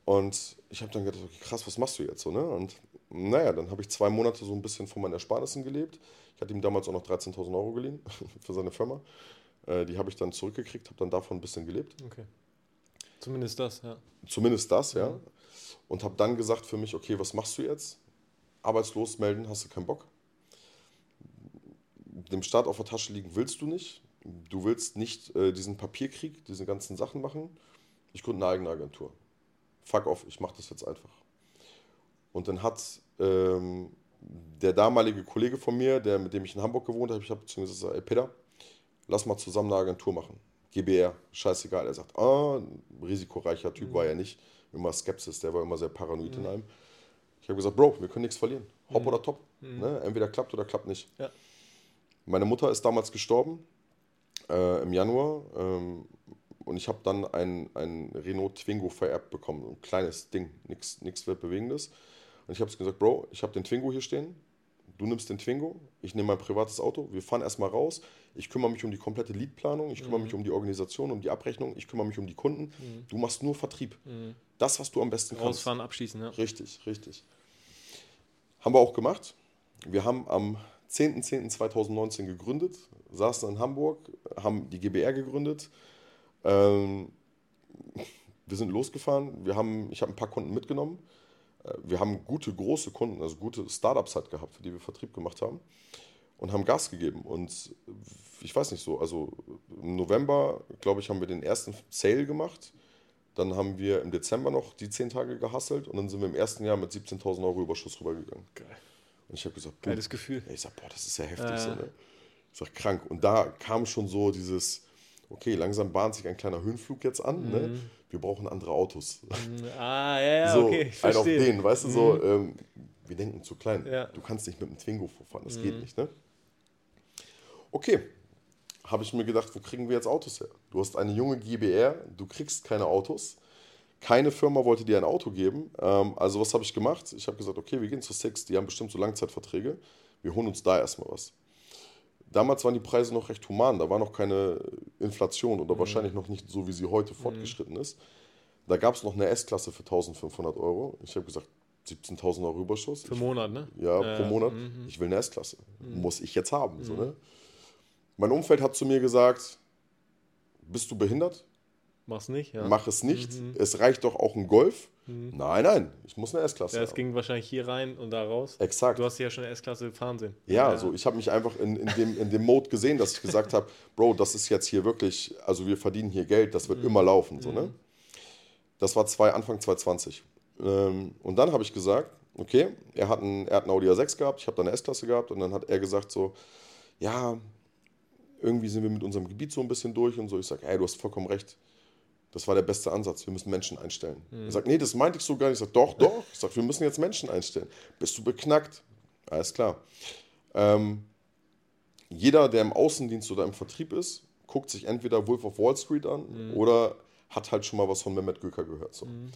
Und ich habe dann gedacht, okay, krass, was machst du jetzt so, ne? Und naja, dann habe ich zwei Monate so ein bisschen von meinen Ersparnissen gelebt. Ich hatte ihm damals auch noch 13.000 Euro geliehen für seine Firma. Äh, die habe ich dann zurückgekriegt, habe dann davon ein bisschen gelebt. Okay. Zumindest das, ja. Zumindest das, ja. Mhm. Und habe dann gesagt für mich, okay, was machst du jetzt? Arbeitslos melden, hast du keinen Bock? Dem Staat auf der Tasche liegen willst du nicht. Du willst nicht äh, diesen Papierkrieg, diese ganzen Sachen machen. Ich gründe eine eigene Agentur. Fuck off, ich mache das jetzt einfach. Und dann hat ähm, der damalige Kollege von mir, der, mit dem ich in Hamburg gewohnt habe, ich habe beziehungsweise gesagt, ey Peter, lass mal zusammen eine Agentur machen. GBR, scheißegal. Er sagt, ah, risikoreicher Typ mhm. war er nicht. Immer Skepsis, der war immer sehr paranoid mhm. in einem. Ich habe gesagt, Bro, wir können nichts verlieren. Hopp mhm. oder top. Mhm. Ne? Entweder klappt oder klappt nicht. Ja. Meine Mutter ist damals gestorben äh, im Januar ähm, und ich habe dann ein, ein Renault Twingo vererbt bekommen. Ein kleines Ding, nichts Weltbewegendes. Und ich habe gesagt, Bro, ich habe den Twingo hier stehen. Du nimmst den Twingo, ich nehme mein privates Auto, wir fahren erstmal raus. Ich kümmere mich um die komplette Leadplanung, ich kümmere mhm. mich um die Organisation, um die Abrechnung, ich kümmere mich um die Kunden. Mhm. Du machst nur Vertrieb. Mhm. Das, was du am besten kannst. Rausfahren, abschließen, ja. Richtig, richtig. Haben wir auch gemacht. Wir haben am 10.10.2019 gegründet, saßen in Hamburg, haben die GBR gegründet. Ähm, wir sind losgefahren, wir haben, ich habe ein paar Kunden mitgenommen. Äh, wir haben gute, große Kunden, also gute Startups halt gehabt, für die wir Vertrieb gemacht haben und haben Gas gegeben. Und ich weiß nicht so, also im November, glaube ich, haben wir den ersten Sale gemacht. Dann haben wir im Dezember noch die 10 Tage gehasselt und dann sind wir im ersten Jahr mit 17.000 Euro Überschuss rübergegangen. Geil. Und ich habe gesagt, boah, geiles Gefühl. Ich sag, boah, das ist ja heftig. Äh. So, ne? Ich sag, krank. Und da kam schon so dieses, okay, langsam bahnt sich ein kleiner Höhenflug jetzt an. Ne? Mhm. Ne? Wir brauchen andere Autos. Mhm. Ah, ja, ja, so, okay. Ich ein auf den, weißt du, so, mhm. ähm, wir denken zu klein. Ja. Du kannst nicht mit einem Twingo vorfahren, das mhm. geht nicht. Ne? Okay, habe ich mir gedacht, wo kriegen wir jetzt Autos her? Du hast eine junge GBR, du kriegst keine Autos. Keine Firma wollte dir ein Auto geben. Ähm, also was habe ich gemacht? Ich habe gesagt, okay, wir gehen zu Six, die haben bestimmt so Langzeitverträge. Wir holen uns da erstmal was. Damals waren die Preise noch recht human, da war noch keine Inflation oder mhm. wahrscheinlich noch nicht so, wie sie heute mhm. fortgeschritten ist. Da gab es noch eine S-Klasse für 1500 Euro. Ich habe gesagt, 17.000 Euro Überschuss. Für Monat, ne? Ja, äh, pro Monat. Mhm. Ich will eine S-Klasse. Mhm. Muss ich jetzt haben. So, mhm. ne? Mein Umfeld hat zu mir gesagt, bist du behindert? Mach's nicht, ja. Mach es nicht. Mhm. Es reicht doch auch ein Golf. Mhm. Nein, nein, ich muss eine S-Klasse ja, Es ging wahrscheinlich hier rein und da raus. Exakt. Du hast ja schon eine S-Klasse fahren sehen. Ja, ja. so ich habe mich einfach in, in, dem, in dem Mode gesehen, dass ich gesagt habe, Bro, das ist jetzt hier wirklich, also wir verdienen hier Geld, das wird mhm. immer laufen. So, ne? Mhm. Das war zwei, Anfang 2020. Ähm, und dann habe ich gesagt, okay, er hat, einen, er hat einen Audi A6 gehabt, ich habe da eine S-Klasse gehabt und dann hat er gesagt so, ja, irgendwie sind wir mit unserem Gebiet so ein bisschen durch und so. Ich sage, ey, du hast vollkommen recht. Das war der beste Ansatz. Wir müssen Menschen einstellen. Mhm. Er sagt, nee, das meinte ich so gar nicht. Ich sage, doch, doch. Ich sage, wir müssen jetzt Menschen einstellen. Bist du beknackt? Alles klar. Ähm, jeder, der im Außendienst oder im Vertrieb ist, guckt sich entweder Wolf of Wall Street an mhm. oder hat halt schon mal was von Mehmet Göker gehört. So. Mhm.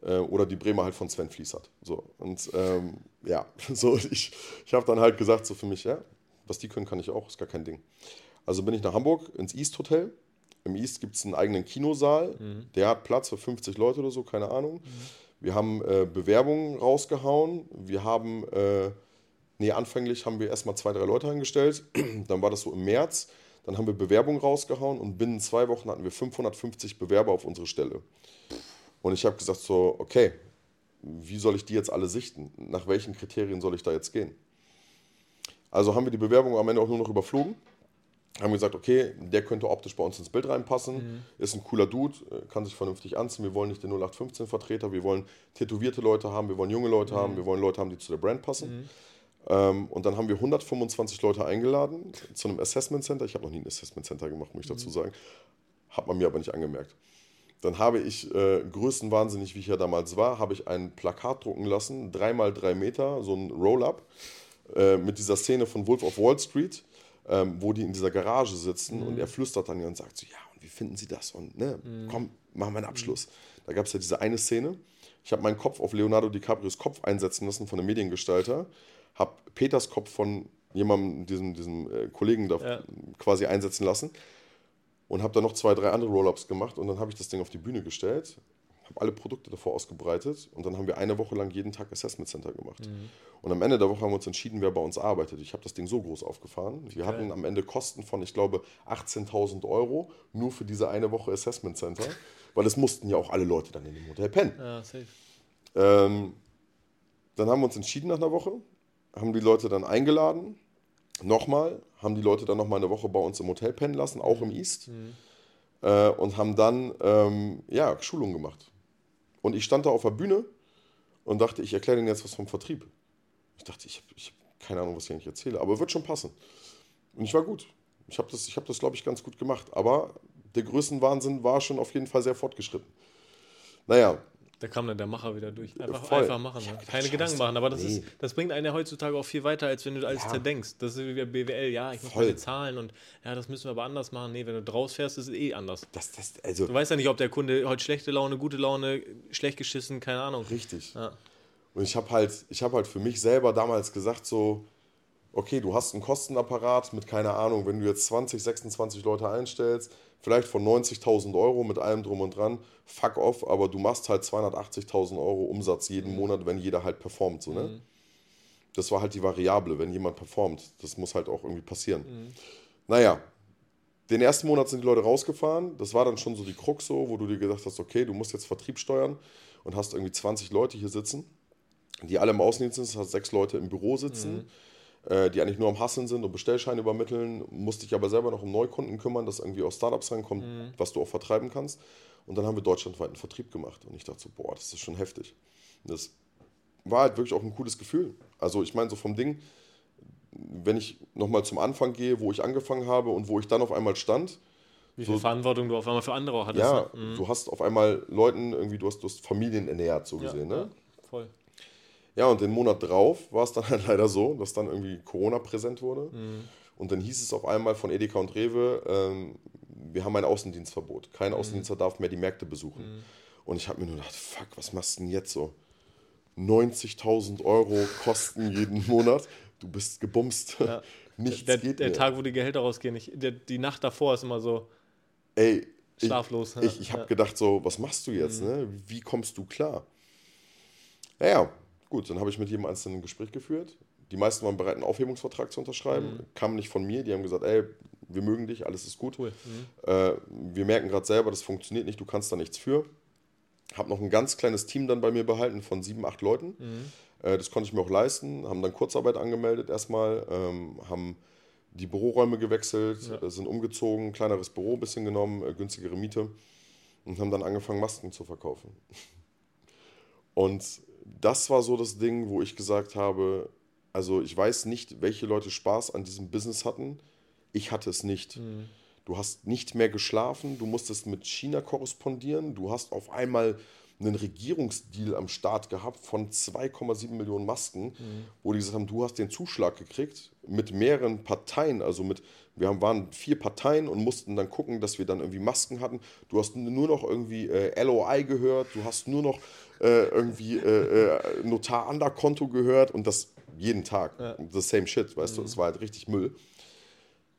Äh, oder die Bremer halt von Sven Fließert. So. Und ähm, ja, so, ich, ich habe dann halt gesagt, so für mich, ja, was die können, kann ich auch, ist gar kein Ding. Also bin ich nach Hamburg ins East Hotel. Im East gibt es einen eigenen Kinosaal. Mhm. Der hat Platz für 50 Leute oder so, keine Ahnung. Mhm. Wir haben äh, Bewerbungen rausgehauen. Wir haben, äh, nee, anfänglich haben wir erstmal zwei, drei Leute eingestellt. Dann war das so im März. Dann haben wir Bewerbungen rausgehauen und binnen zwei Wochen hatten wir 550 Bewerber auf unsere Stelle. Und ich habe gesagt so, okay, wie soll ich die jetzt alle sichten? Nach welchen Kriterien soll ich da jetzt gehen? Also haben wir die Bewerbung am Ende auch nur noch überflogen haben gesagt, okay, der könnte optisch bei uns ins Bild reinpassen, mhm. ist ein cooler Dude, äh, kann sich vernünftig anziehen. Wir wollen nicht den 0815-Vertreter, wir wollen tätowierte Leute haben, wir wollen junge Leute mhm. haben, wir wollen Leute haben, die zu der Brand passen. Mhm. Ähm, und dann haben wir 125 Leute eingeladen zu einem Assessment Center. Ich habe noch nie ein Assessment Center gemacht, muss ich dazu mhm. sagen. Hat man mir aber nicht angemerkt. Dann habe ich, äh, größtenwahnsinnig wie ich ja damals war, habe ich ein Plakat drucken lassen, dreimal drei Meter, so ein Roll-Up, äh, mit dieser Szene von Wolf of Wall Street ähm, wo die in dieser Garage sitzen mhm. und er flüstert dann und sagt so, ja, und wie finden Sie das? Und ne, mhm. komm, machen wir einen Abschluss. Mhm. Da gab es ja diese eine Szene. Ich habe meinen Kopf auf Leonardo DiCaprios Kopf einsetzen lassen von einem Mediengestalter, habe Peters Kopf von jemandem, diesem, diesem äh, Kollegen da ja. quasi einsetzen lassen und habe dann noch zwei, drei andere Roll-Ups gemacht und dann habe ich das Ding auf die Bühne gestellt, habe alle Produkte davor ausgebreitet und dann haben wir eine Woche lang jeden Tag Assessment Center gemacht. Mhm. Und am Ende der Woche haben wir uns entschieden, wer bei uns arbeitet. Ich habe das Ding so groß aufgefahren. Wir okay. hatten am Ende Kosten von, ich glaube, 18.000 Euro nur für diese eine Woche Assessment Center, weil es mussten ja auch alle Leute dann in dem Hotel pennen. Ja, safe. Ähm, dann haben wir uns entschieden nach einer Woche, haben die Leute dann eingeladen, nochmal, haben die Leute dann nochmal eine Woche bei uns im Hotel pennen lassen, auch im East, mhm. äh, und haben dann ähm, ja, Schulungen gemacht. Und ich stand da auf der Bühne und dachte, ich erkläre Ihnen jetzt was vom Vertrieb. Ich dachte, ich habe hab keine Ahnung, was ich eigentlich erzähle, aber wird schon passen. Und ich war gut. Ich habe das, hab das glaube ich, ganz gut gemacht. Aber der Größenwahnsinn war schon auf jeden Fall sehr fortgeschritten. Naja. Da kam dann der Macher wieder durch. Einfach, Voll. einfach machen. Ne? Keine Gedanken machen. Aber das, nee. ist, das bringt einen ja heutzutage auch viel weiter, als wenn du alles ja. zerdenkst. Das ist wie BWL. Ja, ich muss meine Zahlen und ja, das müssen wir aber anders machen. Nee, wenn du draus fährst, ist es eh anders. Das, das, also du weißt ja nicht, ob der Kunde heute schlechte Laune, gute Laune, schlecht geschissen, keine Ahnung. Richtig. Ja. Und ich habe halt, hab halt für mich selber damals gesagt, so, okay, du hast einen Kostenapparat mit, keine Ahnung, wenn du jetzt 20, 26 Leute einstellst, vielleicht von 90.000 Euro mit allem drum und dran, fuck off, aber du machst halt 280.000 Euro Umsatz jeden mhm. Monat, wenn jeder halt performt, so, ne? Mhm. Das war halt die Variable, wenn jemand performt. Das muss halt auch irgendwie passieren. Mhm. Naja, den ersten Monat sind die Leute rausgefahren. Das war dann schon so die Krux so, wo du dir gedacht hast, okay, du musst jetzt Vertrieb steuern und hast irgendwie 20 Leute hier sitzen die alle im Außendienst sind, heißt sechs Leute im Büro sitzen, mhm. Äh, die eigentlich nur am Hasseln sind und Bestellscheine übermitteln, musste ich aber selber noch um Neukunden kümmern, dass irgendwie aus Startups reinkommt, mhm. was du auch vertreiben kannst. Und dann haben wir deutschlandweiten Vertrieb gemacht. Und ich dachte so, boah, das ist schon heftig. Und das war halt wirklich auch ein cooles Gefühl. Also ich meine, so vom Ding, wenn ich nochmal zum Anfang gehe, wo ich angefangen habe und wo ich dann auf einmal stand, wie viel so, Verantwortung du auf einmal für andere hattest. Ja, ne? mhm. du hast auf einmal Leuten irgendwie, du hast, du hast Familien ernährt, so gesehen. Ja, ne? Ja, voll. Ja, und den Monat drauf war es dann halt leider so, dass dann irgendwie Corona präsent wurde. Mhm. Und dann hieß es auf einmal von Edeka und Rewe, ähm, wir haben ein Außendienstverbot. Kein mhm. Außendienstler darf mehr die Märkte besuchen. Mhm. Und ich habe mir nur gedacht, fuck, was machst du denn jetzt so? 90.000 Euro Kosten jeden Monat. Du bist gebumst. Ja. Nichts der, geht der mehr. Tag, wo die Gehälter rausgehen, ich, der, die Nacht davor ist immer so Ey, schlaflos. Ich, ich, ich habe ja. gedacht so, was machst du jetzt? Mhm. Ne? Wie kommst du klar? Naja, Gut, dann habe ich mit jedem einzelnen ein Gespräch geführt. Die meisten waren bereit, einen Aufhebungsvertrag zu unterschreiben. Mhm. Kam nicht von mir. Die haben gesagt, ey, wir mögen dich, alles ist gut. Cool. Mhm. Äh, wir merken gerade selber, das funktioniert nicht, du kannst da nichts für. Habe noch ein ganz kleines Team dann bei mir behalten von sieben, acht Leuten. Mhm. Äh, das konnte ich mir auch leisten. Haben dann Kurzarbeit angemeldet erstmal. Ähm, haben die Büroräume gewechselt, ja. Äh, sind umgezogen, kleineres Büro ein bisschen genommen, äh, günstigere Miete und haben dann angefangen, Masken zu verkaufen. Und das war so das Ding, wo ich gesagt habe, also ich weiß nicht, welche Leute Spaß an diesem Business hatten. Ich hatte es nicht. Mhm. Du hast nicht mehr geschlafen, du musstest mit China korrespondieren, du hast auf einmal einen Regierungsdeal am Start gehabt von 2,7 Millionen Masken, mhm. wo die gesagt haben, du hast den Zuschlag gekriegt mit mehreren Parteien, also mit, wir haben, waren vier Parteien und mussten dann gucken, dass wir dann irgendwie Masken hatten. Du hast nur noch irgendwie äh, LOI gehört, du hast nur noch äh, irgendwie äh, äh Notar an Konto gehört und das jeden Tag. Ja. The same shit, weißt mhm. du, es war halt richtig Müll.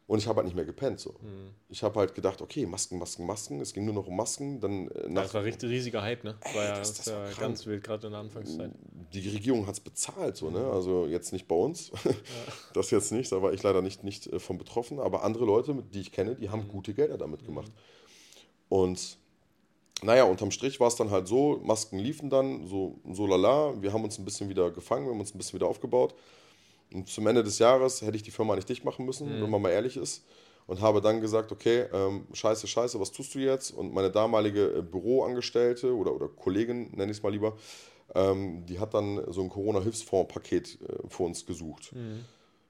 Und ich habe halt nicht mehr gepennt. So. Mhm. Ich habe halt gedacht, okay, Masken, Masken, Masken. Es ging nur noch um Masken. Dann äh, nach das war richtig riesiger Hype, ne? War ja, das, das war ja ganz wild, gerade in der Anfangszeit. Die Regierung hat es bezahlt, so, ne? Also jetzt nicht bei uns. Ja. das jetzt nicht, da war ich leider nicht, nicht äh, von betroffen. Aber andere Leute, die ich kenne, die haben mhm. gute Gelder damit gemacht. Und naja, unterm Strich war es dann halt so, Masken liefen dann, so, so lala. Wir haben uns ein bisschen wieder gefangen, wir haben uns ein bisschen wieder aufgebaut. Und zum Ende des Jahres hätte ich die Firma nicht dicht machen müssen, mhm. wenn man mal ehrlich ist. Und habe dann gesagt, okay, ähm, scheiße, scheiße, was tust du jetzt? Und meine damalige äh, Büroangestellte oder, oder Kollegin, nenne ich es mal lieber, ähm, die hat dann so ein Corona-Hilfsfonds-Paket äh, für uns gesucht. Mhm.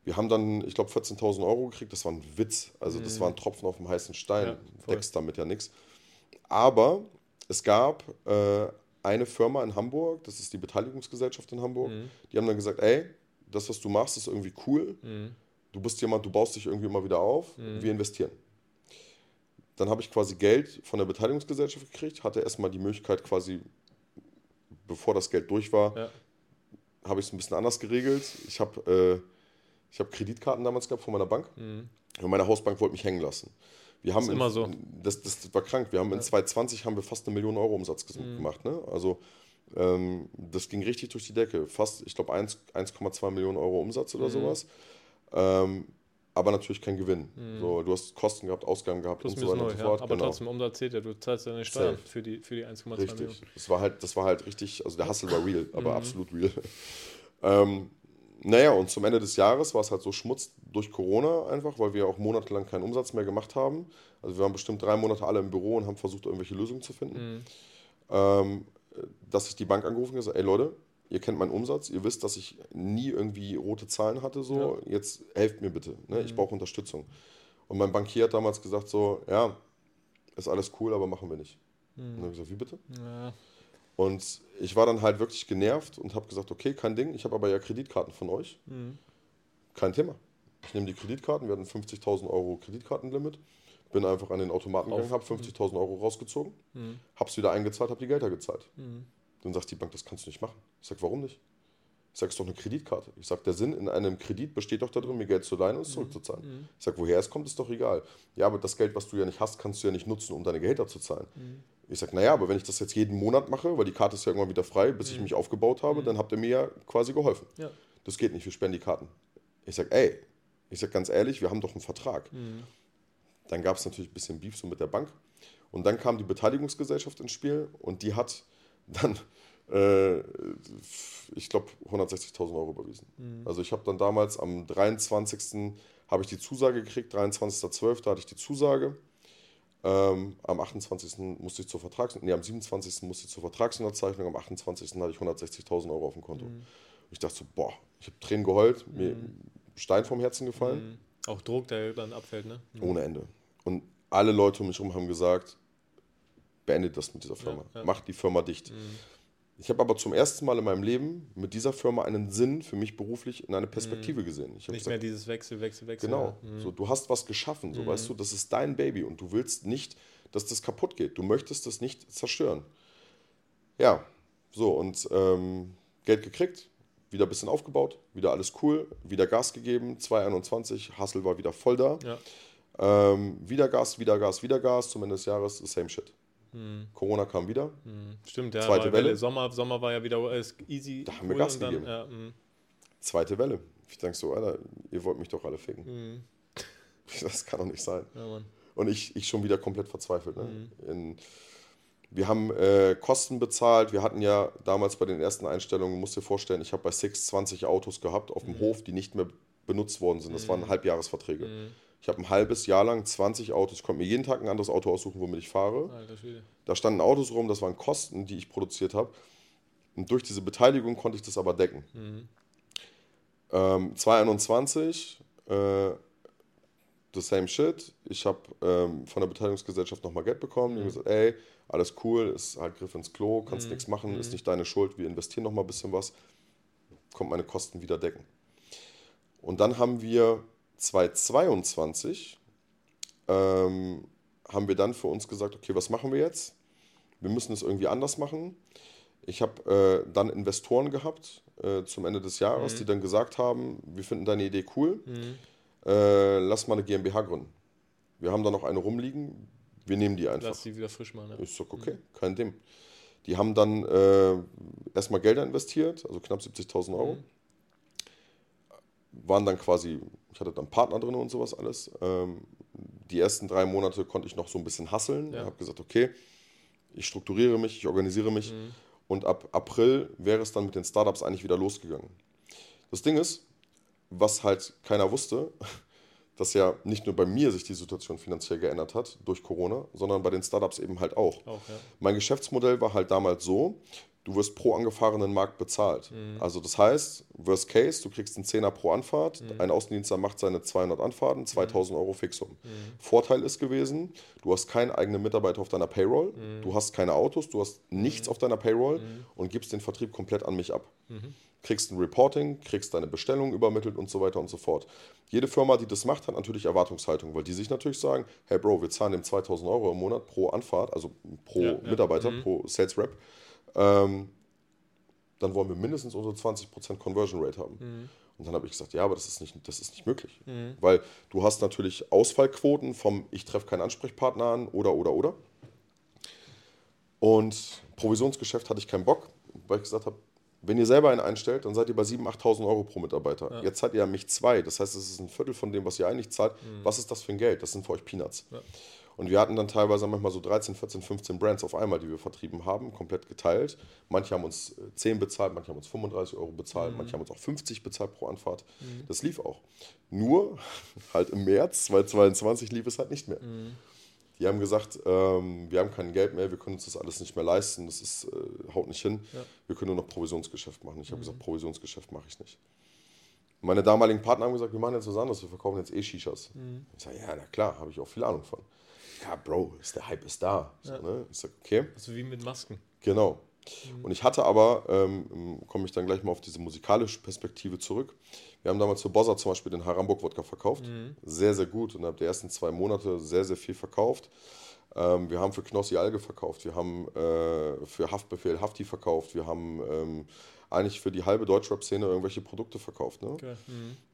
Wir haben dann, ich glaube, 14.000 Euro gekriegt. Das war ein Witz. Also, mhm. das war ein Tropfen auf dem heißen Stein. Ja, Deckst damit ja nichts. Aber es gab äh, eine Firma in Hamburg, das ist die Beteiligungsgesellschaft in Hamburg, mhm. die haben dann gesagt, ey, das, was du machst, ist irgendwie cool. Mhm. Du bist jemand, du baust dich irgendwie immer wieder auf. Mhm. Wir investieren. Dann habe ich quasi Geld von der Beteiligungsgesellschaft gekriegt, hatte erstmal die Möglichkeit quasi, bevor das Geld durch war, ja. habe ich es ein bisschen anders geregelt. Ich habe äh, hab Kreditkarten damals gehabt von meiner Bank. Mhm. Und meine Hausbank wollte mich hängen lassen. Wir haben das ist in, immer so. Das, das war krank. Wir haben in 2020 haben wir fast eine Million Euro Umsatz mhm. gemacht. Ne? Also ähm, das ging richtig durch die Decke. Fast, ich glaube, 1,2 Millionen Euro Umsatz oder mhm. sowas. Ähm, aber natürlich kein Gewinn. Mhm. So, du hast Kosten gehabt, Ausgaben gehabt Plus und so weiter und so fort. Ja. Aber genau. trotzdem Umsatz zählt ja, du zahlst deine Steuern für die, für die 1,2 Millionen. Das war, halt, das war halt richtig, also der Hustle war real, aber mhm. absolut real. ähm, naja, und zum Ende des Jahres war es halt so Schmutz durch Corona einfach, weil wir auch monatelang keinen Umsatz mehr gemacht haben. Also wir waren bestimmt drei Monate alle im Büro und haben versucht, irgendwelche Lösungen zu finden. Mhm. Ähm, dass ich die Bank angerufen habe und gesagt, ey Leute, ihr kennt meinen Umsatz, ihr wisst, dass ich nie irgendwie rote Zahlen hatte, so, ja. jetzt helft mir bitte, ne? ich mhm. brauche Unterstützung. Und mein Bankier hat damals gesagt so, ja, ist alles cool, aber machen wir nicht. Mhm. Und dann habe ich gesagt, wie bitte? Ja. Und ich war dann halt wirklich genervt und habe gesagt, okay, kein Ding, ich habe aber ja Kreditkarten von euch. Mhm. Kein Thema. Ich nehme die Kreditkarten, wir hatten 50.000 Euro Kreditkartenlimit. Bin einfach an den Automaten gegangen, habe 50.000 Euro rausgezogen, mhm. habe es wieder eingezahlt, habe die Gelder gezahlt. Mhm. Dann sagt die Bank, das kannst du nicht machen. Ich sage, warum nicht? Ich sage, es ist doch eine Kreditkarte. Ich sage, der Sinn in einem Kredit besteht doch darin, mir Geld zu leihen und es mhm. zurückzuzahlen. Mhm. Ich sage, woher es kommt, ist doch egal. Ja, aber das Geld, was du ja nicht hast, kannst du ja nicht nutzen, um deine Gehälter zu zahlen. Mhm. Ich sage, naja, aber wenn ich das jetzt jeden Monat mache, weil die Karte ist ja irgendwann wieder frei, bis ich mhm. mich aufgebaut habe, mhm. dann habt ihr mir ja quasi geholfen. Ja. Das geht nicht, wir sperren die Karten. Ich sage, ey, ich sage ganz ehrlich, wir haben doch einen Vertrag. Mhm. Dann gab es natürlich ein bisschen Beef so mit der Bank. Und dann kam die Beteiligungsgesellschaft ins Spiel und die hat dann, äh, ich glaube, 160.000 Euro überwiesen. Mhm. Also ich habe dann damals am 23. habe ich die Zusage gekriegt, 23.12. hatte ich die Zusage. Ähm, am 28. musste ich zur Vertrags nee, am 27. musste ich zur Vertragsunterzeichnung, am 28. hatte ich 160.000 Euro auf dem Konto. Mhm. Ich dachte so, boah, ich habe Tränen geheult, mhm. mir Stein vom Herzen gefallen. Mhm. Auch Druck, der dann abfällt, ne? Mhm. Ohne Ende. Und alle Leute um mich herum haben gesagt, beendet das mit dieser Firma. Ja, ja. Macht die Firma dicht. Mhm. Ich habe aber zum ersten Mal in meinem Leben mit dieser Firma einen Sinn für mich beruflich in eine Perspektive mhm. gesehen. Ich Nicht gesagt, mehr dieses Wechsel, Wechsel, Wechsel. Genau. Mhm. So, du hast was geschaffen, so mhm. weißt du, das ist dein Baby und du willst nicht, dass das kaputt geht. Du möchtest das nicht zerstören. Ja, so und ähm, Geld gekriegt, wieder ein bisschen aufgebaut, wieder alles cool, wieder Gas gegeben, 221, Hustle war wieder voll da. Ja. Ähm, wieder Gas, wieder Gas, wieder Gas, zum Ende des Jahres, same shit. Hm. Corona kam wieder. Hm. Stimmt, ja. Zweite Welle. Sommer, Sommer war ja wieder easy. Da haben wir Gas gegeben. ja, hm. Zweite Welle. Ich denke so, Alter, ihr wollt mich doch alle ficken. Hm. Das kann doch nicht sein. Ja, und ich, ich schon wieder komplett verzweifelt. Ne? Hm. In, Wir haben äh, Kosten bezahlt. Wir hatten ja damals bei den ersten Einstellungen, du musst dir vorstellen, ich habe bei Six 20 Autos gehabt auf dem mhm. Hof, die nicht mehr benutzt worden sind. Das waren Halbjahresverträge. Mhm. Ich habe ein halbes Jahr lang 20 Autos. Ich konnte mir jeden Tag ein anderes Auto aussuchen, womit ich fahre. da standen Autos rum, das waren Kosten, die ich produziert habe. Und durch diese Beteiligung konnte ich das aber decken. Mhm. Ähm, 2021, äh, the same shit. Ich habe ähm, von der Beteiligungsgesellschaft nochmal Geld bekommen. Die haben mhm. gesagt, ey, alles cool, ist halt Griff ins Klo, kannst mhm. nichts machen, mhm. ist nicht deine Schuld, wir investieren nochmal ein bisschen was, kommt meine Kosten wieder decken. Und dann haben wir 2022, ähm, haben wir dann für uns gesagt, okay, was machen wir jetzt? Wir müssen es irgendwie anders machen. Ich habe äh, dann Investoren gehabt äh, zum Ende des Jahres, mhm. die dann gesagt haben, wir finden deine Idee cool, mhm. äh, lass mal eine GmbH gründen. Wir haben da noch eine rumliegen, wir nehmen die einfach. Lass sie wieder frisch machen. Ja. Ich sag, okay, mhm. kein Ding. Die haben dann äh, erstmal Gelder investiert, also knapp 70.000 Euro. Waren dann quasi, ich hatte dann Partner drin und sowas alles. Ähm, die ersten drei Monate konnte ich noch so ein bisschen hasseln. Ja. habe gesagt, okay, ich strukturiere mich, ich organisiere mich. Mhm. Und ab April wäre es dann mit den Startups eigentlich wieder losgegangen. Das Ding ist, was halt keiner wusste, dass ja nicht nur bei mir sich die Situation finanziell geändert hat durch Corona, sondern bei den Startups eben halt auch. auch ja. Mein Geschäftsmodell war halt damals so, du wirst pro angefahrenen Markt bezahlt. Mhm. Also das heißt, worst case, du kriegst einen Zehner pro Anfahrt, mhm. ein Außendienstler macht seine 200 Anfahrten, 2000 mhm. Euro Fixum. Mhm. Vorteil ist gewesen, du hast keinen eigenen Mitarbeiter auf deiner Payroll, mhm. du hast keine Autos, du hast nichts mhm. auf deiner Payroll und gibst den Vertrieb komplett an mich ab kriegst ein Reporting, kriegst deine Bestellung übermittelt und so weiter und so fort. Jede Firma, die das macht, hat natürlich Erwartungshaltung, weil die sich natürlich sagen, hey Bro, wir zahlen dem 2000 Euro im Monat pro Anfahrt, also pro ja, Mitarbeiter, ja. Pro Sales Rep. Ähm, dann wollen wir mindestens unsere 20% Conversion Rate haben. Mhm. Und dann habe ich gesagt, ja, aber das ist nicht, das ist nicht möglich. Mhm. Weil du hast natürlich Ausfallquoten vom ich treffe keinen Ansprechpartner an oder, oder, oder. Und Provisionsgeschäft hatte ich keinen Bock, weil ich gesagt habe, wenn ihr selber einen einstellt, dann seid ihr bei 7.000, 8.000 Euro pro Mitarbeiter. Ja. Jetzt zahlt ihr an mich zwei. Das heißt, es ist ein Viertel von dem, was ihr eigentlich zahlt. Mhm. Was ist das für ein Geld? Das sind für euch Peanuts. Ja. Und wir hatten dann teilweise manchmal so 13, 14, 15 Brands auf einmal, die wir vertrieben haben, komplett geteilt. Manche haben uns 10 äh, bezahlt, manche haben uns 35 Euro bezahlt, mhm. manche haben uns auch 50 bezahlt pro Anfahrt. Mhm. Das lief auch. Nur halt im März 2022 lief es halt nicht mehr. Mhm. Die haben gesagt, ähm, wir haben kein Geld mehr, wir können uns das alles nicht mehr leisten, das ist, äh, haut nicht hin, ja. wir können nur noch Provisionsgeschäft machen. Ich habe mhm. gesagt, Provisionsgeschäft mache ich nicht. Meine damaligen Partner haben gesagt, wir machen jetzt was anderes, wir verkaufen jetzt E-Shishas. Mhm. Ich sage, ja, na klar, habe ich auch viel Ahnung von. Ja, Bro, ist der Hype ist da. So, ja. ne? Ich sage, okay. Also wie mit Masken. Genau. Mhm. Und ich hatte aber, ähm, komme ich dann gleich mal auf diese musikalische Perspektive zurück. Wir haben damals für Bossa zum Beispiel den Haramburg-Wodka verkauft. Mhm. Sehr, sehr gut. Innerhalb der ersten zwei Monate sehr, sehr viel verkauft. Ähm, wir haben für Knossi Alge verkauft. Wir haben äh, für Haftbefehl Hafti verkauft. Wir haben ähm, eigentlich für die halbe Deutschrap-Szene irgendwelche Produkte verkauft. Ne? Okay.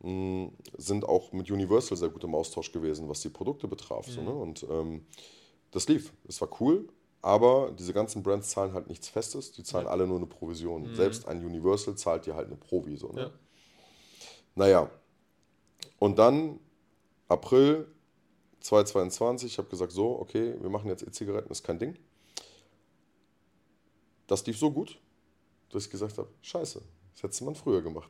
Mhm. Mm, sind auch mit Universal sehr gut im Austausch gewesen, was die Produkte betraf. Mhm. So, ne? Und ähm, das lief. Es war cool. Aber diese ganzen Brands zahlen halt nichts Festes, die zahlen ja. alle nur eine Provision. Mhm. Selbst ein Universal zahlt dir halt eine Provi. So, ne? ja. Naja, und dann April 2022, ich habe gesagt, so, okay, wir machen jetzt E-Zigaretten, ist kein Ding. Das lief so gut, dass ich gesagt habe, scheiße, das hätte man früher gemacht.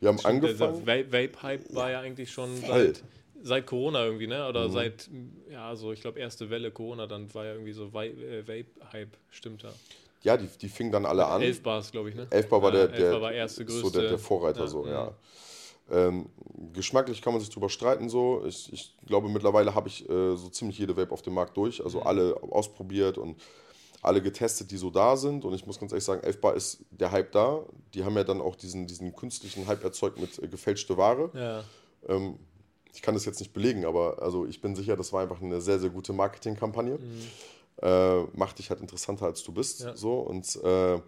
Wir haben Stimmt, angefangen. Der Vape-Hype war ja eigentlich schon voll. seit seit Corona irgendwie, ne? Oder mhm. seit, ja, so, ich glaube, erste Welle Corona, dann war ja irgendwie so äh, Vape-Hype, stimmt da. Ja, die, die fingen dann alle an. Elf Bars, glaube ich, ne? Elf Bar war ja, der, der, war erste, größte. So der, der Vorreiter, ja, so, ja. Ähm, geschmacklich kann man sich drüber streiten, so. Ich, ich glaube, mittlerweile habe ich äh, so ziemlich jede Vape auf dem Markt durch, also mhm. alle ausprobiert und alle getestet, die so da sind. Und ich muss ganz ehrlich sagen, Elfbar ist der Hype da. Die haben ja dann auch diesen, diesen künstlichen Hype erzeugt mit äh, gefälschte Ware. Ja. Ähm, ich kann das jetzt nicht belegen, aber also ich bin sicher, das war einfach eine sehr, sehr gute Marketingkampagne. Mhm. Äh, macht dich halt interessanter, als du bist. Ja. So, und äh,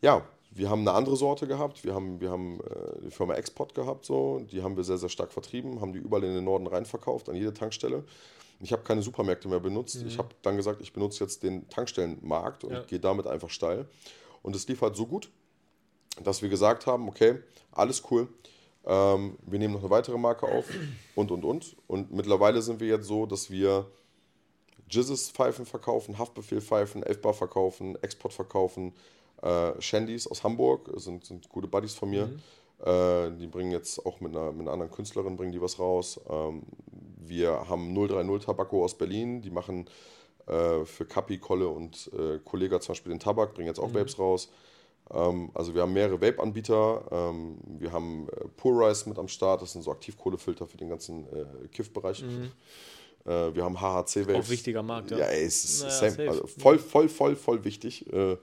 ja, wir haben eine andere Sorte gehabt. Wir haben, wir haben äh, die Firma Export gehabt, so. die haben wir sehr, sehr stark vertrieben, haben die überall in den Norden reinverkauft, an jede Tankstelle. Ich habe keine Supermärkte mehr benutzt. Mhm. Ich habe dann gesagt, ich benutze jetzt den Tankstellenmarkt und ja. gehe damit einfach steil. Und es lief halt so gut, dass wir gesagt haben, okay, alles cool. Ähm, wir nehmen noch eine weitere Marke auf und, und, und. Und mittlerweile sind wir jetzt so, dass wir Jizzes-Pfeifen verkaufen, Haftbefehl-Pfeifen, Elfbar verkaufen, Export verkaufen, äh, Shandys aus Hamburg, sind, sind gute Buddies von mir. Mhm. Äh, die bringen jetzt auch mit einer, mit einer anderen Künstlerin, bringen die was raus. Ähm, wir haben 030 Tabacco aus Berlin, die machen äh, für Kapi, Kolle und äh, Kollega zum Beispiel den Tabak, bringen jetzt auch mhm. Vapes raus. Ähm, also wir haben mehrere Vape-Anbieter. Ähm, wir haben äh, Pure Rice mit am Start, das sind so Aktivkohlefilter für den ganzen äh, Kiff-Bereich. Mhm. Äh, wir haben HHC-Vapes. Auch wichtiger Markt, ja. Ja, ey, es ist naja, also voll, voll, voll, voll wichtig. Äh,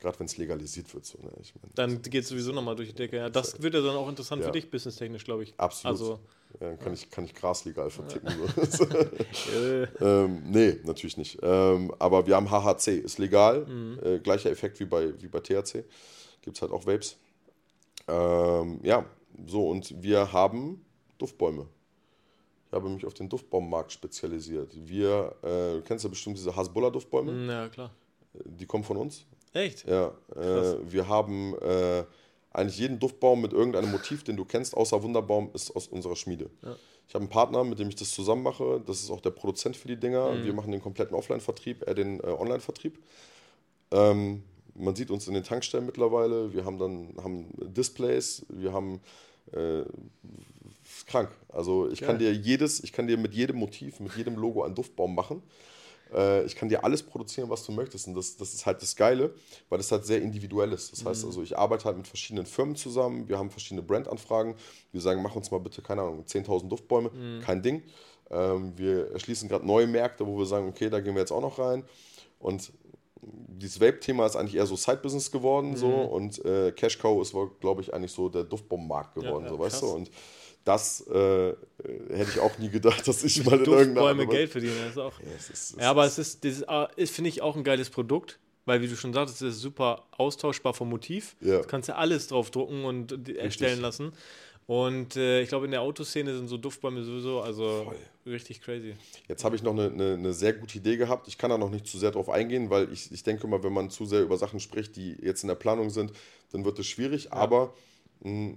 Gerade wenn es legalisiert wird. So, ne? ich mein, dann geht es sowieso nochmal durch die Decke. Ja, das wird ja dann auch interessant ja. für dich, businesstechnisch, glaube ich. Absolut. Also, ja, kann, ich, kann ich Gras legal verticken. So. ähm, nee, natürlich nicht. Ähm, aber wir haben HHC, ist legal. Mhm. Äh, gleicher Effekt wie bei, wie bei THC. Gibt es halt auch Vapes. Ähm, ja, so und wir haben Duftbäume. Ich habe mich auf den Duftbaummarkt spezialisiert. Wir, äh, du kennst ja bestimmt diese Hasbulla-Duftbäume. Ja, klar. Die kommen von uns. Echt? Ja. Äh, wir haben äh, eigentlich jeden Duftbaum mit irgendeinem Motiv, den du kennst, außer Wunderbaum, ist aus unserer Schmiede. Ja. Ich habe einen Partner, mit dem ich das zusammen mache. Das ist auch der Produzent für die Dinger. Mhm. Wir machen den kompletten Offline-Vertrieb, er den äh, Online-Vertrieb. Ähm, man sieht uns in den Tankstellen mittlerweile. Wir haben dann haben Displays, wir haben äh, krank. Also ich ja. kann dir jedes, ich kann dir mit jedem Motiv, mit jedem Logo einen Duftbaum machen. Äh, ich kann dir alles produzieren, was du möchtest. Und das, das ist halt das Geile, weil das halt sehr individuell ist. Das heißt mhm. also, ich arbeite halt mit verschiedenen Firmen zusammen. Wir haben verschiedene Brandanfragen. Wir sagen, mach uns mal bitte, keine Ahnung, 10.000 Duftbäume. Mhm. Kein Ding. Ähm, wir erschließen gerade neue Märkte, wo wir sagen, okay, da gehen wir jetzt auch noch rein. Und dieses Vape-Thema ist eigentlich eher so Side-Business geworden. Mhm. So, und äh, Cash Cow ist, glaube ich, eigentlich so der Duftbombenmarkt geworden, ja, ja, so, weißt du? Und das äh, hätte ich auch nie gedacht, dass ich mal in irgendeiner Bäume Geld verdienen. Das ist auch, ja, es ist, es ja, aber es ist, ist, ah, ist finde ich, auch ein geiles Produkt, weil, wie du schon sagtest, es ist super austauschbar vom Motiv. Ja. Du kannst ja alles drauf drucken und Richtig. erstellen lassen. Und äh, ich glaube, in der Autoszene sind so Duftbäume sowieso, also Voll. richtig crazy. Jetzt habe ich noch eine, eine, eine, sehr gute Idee gehabt. Ich kann da noch nicht zu sehr drauf eingehen, weil ich, ich denke mal, wenn man zu sehr über Sachen spricht, die jetzt in der Planung sind, dann wird es schwierig. Ja. Aber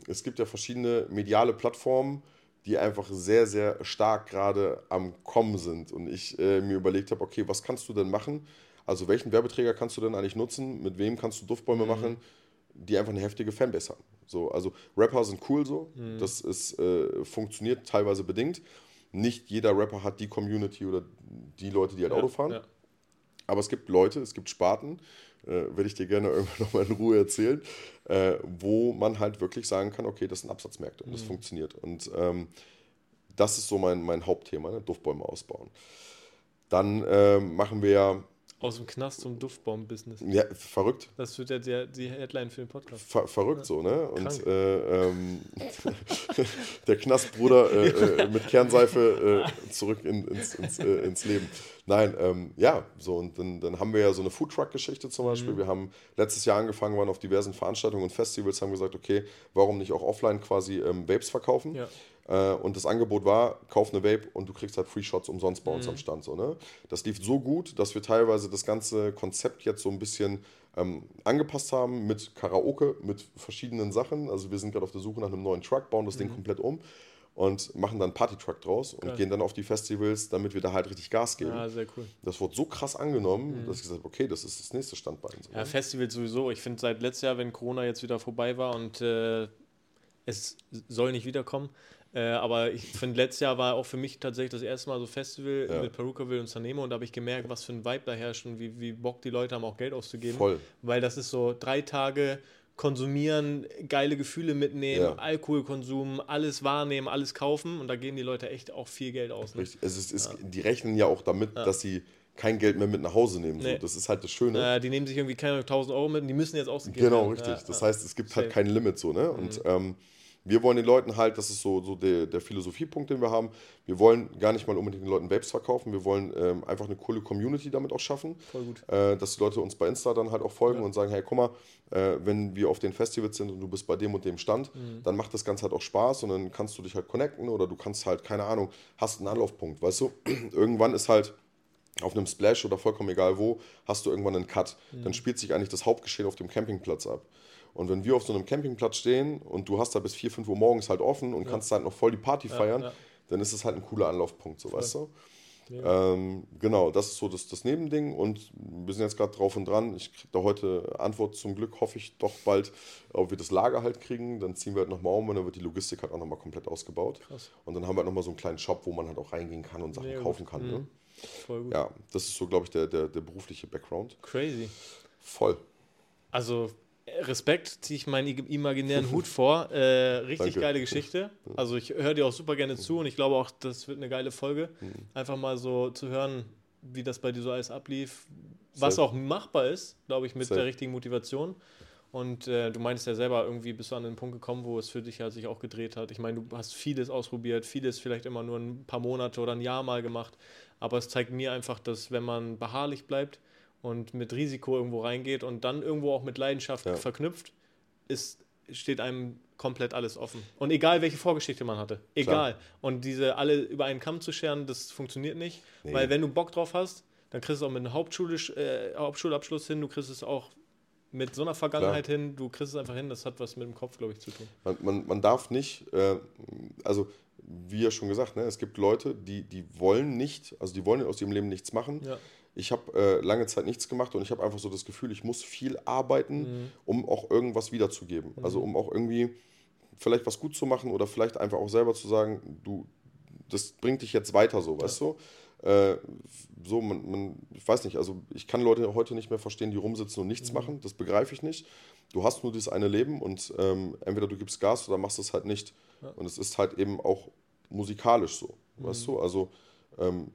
es gibt ja verschiedene mediale Plattformen, die einfach sehr, sehr stark gerade am Kommen sind. Und ich äh, mir überlegt habe, okay, was kannst du denn machen? Also welchen Werbeträger kannst du denn eigentlich nutzen? Mit wem kannst du Duftbäume mhm. machen, die einfach eine heftige Fanbase haben? So, also Rapper sind cool so, mhm. das ist, äh, funktioniert teilweise bedingt. Nicht jeder Rapper hat die Community oder die Leute, die halt ja, Auto fahren. Ja. Aber es gibt Leute, es gibt Sparten, äh, werde ich dir gerne irgendwann nochmal in Ruhe erzählen, äh, wo man halt wirklich sagen kann, okay, das sind Absatzmärkte und mhm. das funktioniert. Und ähm, das ist so mein, mein Hauptthema, ne? Duftbäume ausbauen. Dann äh, machen wir aus dem Knast zum Duftbaum-Business. Ja, verrückt. Das wird ja der, die Headline für den Podcast. Ver verrückt ja. so, ne? Und äh, ähm, der Knastbruder äh, äh, mit Kernseife äh, zurück in, ins, ins, äh, ins, Leben. Nein, ähm, ja, so und dann, dann haben wir ja so eine Foodtruck-Geschichte zum Beispiel. Mhm. Wir haben letztes Jahr angefangen, waren auf diversen Veranstaltungen und Festivals, haben gesagt, okay, warum nicht auch offline quasi ähm, Vapes verkaufen? Ja. Äh, und das Angebot war, kauf eine Vape und du kriegst halt Free Shots umsonst bei uns mhm. am Stand. So, ne? Das lief so gut, dass wir teilweise das ganze Konzept jetzt so ein bisschen ähm, angepasst haben mit Karaoke, mit verschiedenen Sachen. Also wir sind gerade auf der Suche nach einem neuen Truck, bauen das mhm. Ding komplett um und machen dann einen Party-Truck draus und Geil. gehen dann auf die Festivals, damit wir da halt richtig Gas geben. Ja, sehr cool. Das wurde so krass angenommen, mhm. dass ich gesagt habe, okay, das ist das nächste Standbein. So, ja, ne? Festivals sowieso. Ich finde seit letztes Jahr, wenn Corona jetzt wieder vorbei war und äh, es soll nicht wiederkommen, äh, aber ich finde, letztes Jahr war auch für mich tatsächlich das erste Mal so Festival ja. mit Perukaville und Sanemo und da habe ich gemerkt, was für ein Vibe da herrscht und wie, wie Bock die Leute haben, auch Geld auszugeben. Voll. Weil das ist so drei Tage konsumieren, geile Gefühle mitnehmen, ja. Alkoholkonsum, alles wahrnehmen, alles kaufen und da geben die Leute echt auch viel Geld aus. Ne? Richtig. Es ist, es, ja. Die rechnen ja auch damit, dass sie kein Geld mehr mit nach Hause nehmen. Nee. So. Das ist halt das Schöne. Äh, die nehmen sich irgendwie keine 1000 Euro mit und die müssen jetzt ausgeben. Genau, richtig. das heißt, es gibt halt kein Limit so. Ne? Und mhm. ähm, wir wollen den Leuten halt, das ist so, so der, der Philosophiepunkt, den wir haben, wir wollen gar nicht mal unbedingt den Leuten Vapes verkaufen, wir wollen ähm, einfach eine coole Community damit auch schaffen. Voll gut. Äh, dass die Leute uns bei Insta dann halt auch folgen ja. und sagen, hey, guck mal, äh, wenn wir auf den Festivals sind und du bist bei dem und dem Stand, mhm. dann macht das Ganze halt auch Spaß und dann kannst du dich halt connecten oder du kannst halt, keine Ahnung, hast einen Anlaufpunkt, weißt du? Irgendwann ist halt auf einem Splash oder vollkommen egal wo, hast du irgendwann einen Cut. Mhm. Dann spielt sich eigentlich das Hauptgeschehen auf dem Campingplatz ab. Und wenn wir auf so einem Campingplatz stehen und du hast da bis 4, 5 Uhr morgens halt offen und ja. kannst halt noch voll die Party feiern, ja, dann ist es halt ein cooler Anlaufpunkt, so weißt du. Ja. Ähm, genau, das ist so das, das Nebending und wir sind jetzt gerade drauf und dran. Ich kriege da heute Antwort zum Glück, hoffe ich doch bald, ob wir das Lager halt kriegen. Dann ziehen wir halt nochmal um und dann wird die Logistik halt auch nochmal komplett ausgebaut. Krass. Und dann haben wir halt nochmal so einen kleinen Shop, wo man halt auch reingehen kann und Sachen ja, kaufen kann. Ne? Mhm. Voll gut. Ja, das ist so, glaube ich, der, der, der berufliche Background. Crazy. Voll. Also Respekt, ziehe ich meinen imaginären Hut vor. Äh, richtig Danke. geile Geschichte. Also ich höre dir auch super gerne zu und ich glaube auch, das wird eine geile Folge. Mhm. Einfach mal so zu hören, wie das bei dir so alles ablief. Was auch machbar ist, glaube ich, mit Safe. der richtigen Motivation. Und äh, du meinst ja selber, irgendwie bist du an den Punkt gekommen, wo es für dich ja sich auch gedreht hat. Ich meine, du hast vieles ausprobiert, vieles vielleicht immer nur ein paar Monate oder ein Jahr mal gemacht. Aber es zeigt mir einfach, dass wenn man beharrlich bleibt, und mit Risiko irgendwo reingeht und dann irgendwo auch mit Leidenschaft ja. verknüpft, ist, steht einem komplett alles offen. Und egal, welche Vorgeschichte man hatte. Egal. Klar. Und diese alle über einen Kamm zu scheren, das funktioniert nicht. Nee. Weil wenn du Bock drauf hast, dann kriegst du es auch mit einem Hauptschule, äh, Hauptschulabschluss hin, du kriegst es auch mit so einer Vergangenheit Klar. hin, du kriegst es einfach hin, das hat was mit dem Kopf, glaube ich, zu tun. Man, man, man darf nicht, äh, also wie ja schon gesagt, ne, es gibt Leute, die, die wollen nicht, also die wollen aus ihrem Leben nichts machen. Ja ich habe äh, lange Zeit nichts gemacht und ich habe einfach so das Gefühl, ich muss viel arbeiten, mhm. um auch irgendwas wiederzugeben. Mhm. Also um auch irgendwie vielleicht was gut zu machen oder vielleicht einfach auch selber zu sagen, du, das bringt dich jetzt weiter so, weißt ja. du? Äh, so, man, man, ich weiß nicht, also ich kann Leute heute nicht mehr verstehen, die rumsitzen und nichts mhm. machen, das begreife ich nicht. Du hast nur dieses eine Leben und ähm, entweder du gibst Gas oder machst es halt nicht. Ja. Und es ist halt eben auch musikalisch so, weißt mhm. du? Also ähm,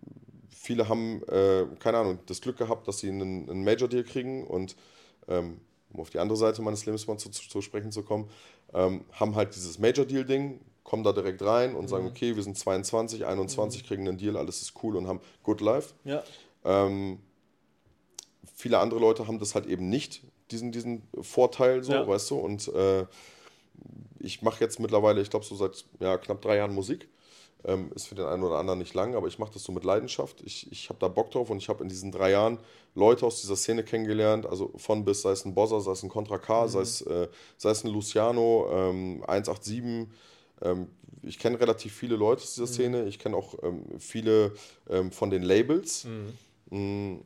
viele haben, äh, keine Ahnung, das Glück gehabt, dass sie einen, einen Major-Deal kriegen und, ähm, um auf die andere Seite meines Lebens mal zu, zu, zu sprechen zu kommen, ähm, haben halt dieses Major-Deal-Ding, kommen da direkt rein und mhm. sagen, okay, wir sind 22, 21, mhm. kriegen einen Deal, alles ist cool und haben Good Life. Ja. Ähm, viele andere Leute haben das halt eben nicht, diesen, diesen Vorteil so, ja. weißt du, und äh, ich mache jetzt mittlerweile, ich glaube so seit ja, knapp drei Jahren Musik ähm, ist für den einen oder anderen nicht lang, aber ich mache das so mit Leidenschaft. Ich, ich habe da Bock drauf und ich habe in diesen drei Jahren Leute aus dieser Szene kennengelernt, also von bis, sei es ein Bosser, sei es ein Contra K, mhm. sei, es, äh, sei es ein Luciano, ähm, 187. Ähm, ich kenne relativ viele Leute aus dieser mhm. Szene, ich kenne auch ähm, viele ähm, von den Labels. Mhm. Mm,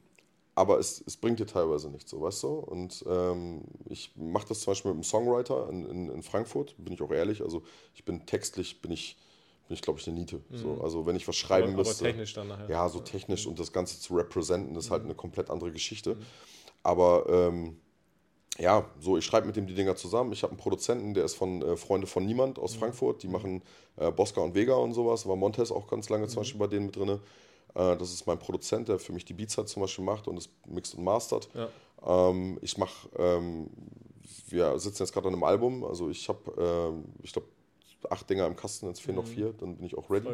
aber es, es bringt dir teilweise nichts, so weißt du. Und ähm, ich mache das zum Beispiel mit einem Songwriter in, in, in, Frankfurt, bin ich auch ehrlich. Also ich bin textlich, bin ich bin ich, glaube ich, eine Niete. Mhm. So, also wenn ich was schreiben aber, müsste. Aber technisch dann nachher. Ja, so technisch und das Ganze zu representen, ist halt mhm. eine komplett andere Geschichte. Mhm. Aber ähm, ja, so, ich schreibe mit dem die Dinger zusammen. Ich habe einen Produzenten, der ist von äh, Freunde von Niemand aus mhm. Frankfurt. Die machen äh, Bosca und Vega und sowas. War Montes auch ganz lange zum mhm. Beispiel bei denen mit drin. Äh, das ist mein Produzent, der für mich die Beats halt zum Beispiel macht und es mixt und mastert. Ja. Ähm, ich mache, ähm, wir sitzen jetzt gerade an einem Album. Also ich habe, ähm, ich glaube, acht Dinger im Kasten, jetzt fehlen mhm. noch vier, dann bin ich auch ready.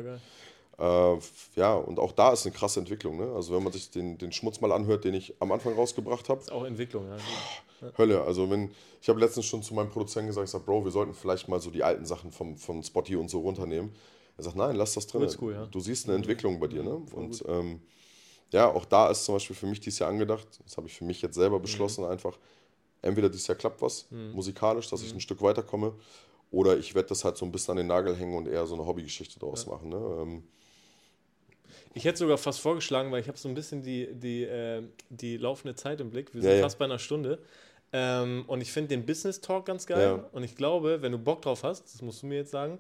Äh, ja, und auch da ist eine krasse Entwicklung. Ne? Also wenn man sich den, den Schmutz mal anhört, den ich am Anfang rausgebracht habe. Ist auch Entwicklung, ja. Hölle. Also wenn, ich habe letztens schon zu meinem Produzenten gesagt, ich sag, Bro, wir sollten vielleicht mal so die alten Sachen vom, von Spotty und so runternehmen. Er sagt, nein, lass das drin. Cool, ja. Du siehst eine mhm. Entwicklung bei dir. Ne? Und ähm, ja, auch da ist zum Beispiel für mich dieses Jahr angedacht, das habe ich für mich jetzt selber beschlossen, mhm. einfach, entweder dieses Jahr klappt was, mhm. musikalisch, dass ich mhm. ein Stück weiterkomme, oder ich werde das halt so ein bisschen an den Nagel hängen und eher so eine Hobbygeschichte daraus ja. machen. Ne? Ähm, ich hätte sogar fast vorgeschlagen, weil ich habe so ein bisschen die, die, äh, die laufende Zeit im Blick. Wir sind ja, fast bei einer Stunde. Ähm, und ich finde den Business Talk ganz geil. Und ich glaube, wenn du Bock drauf hast, das musst du mir jetzt sagen,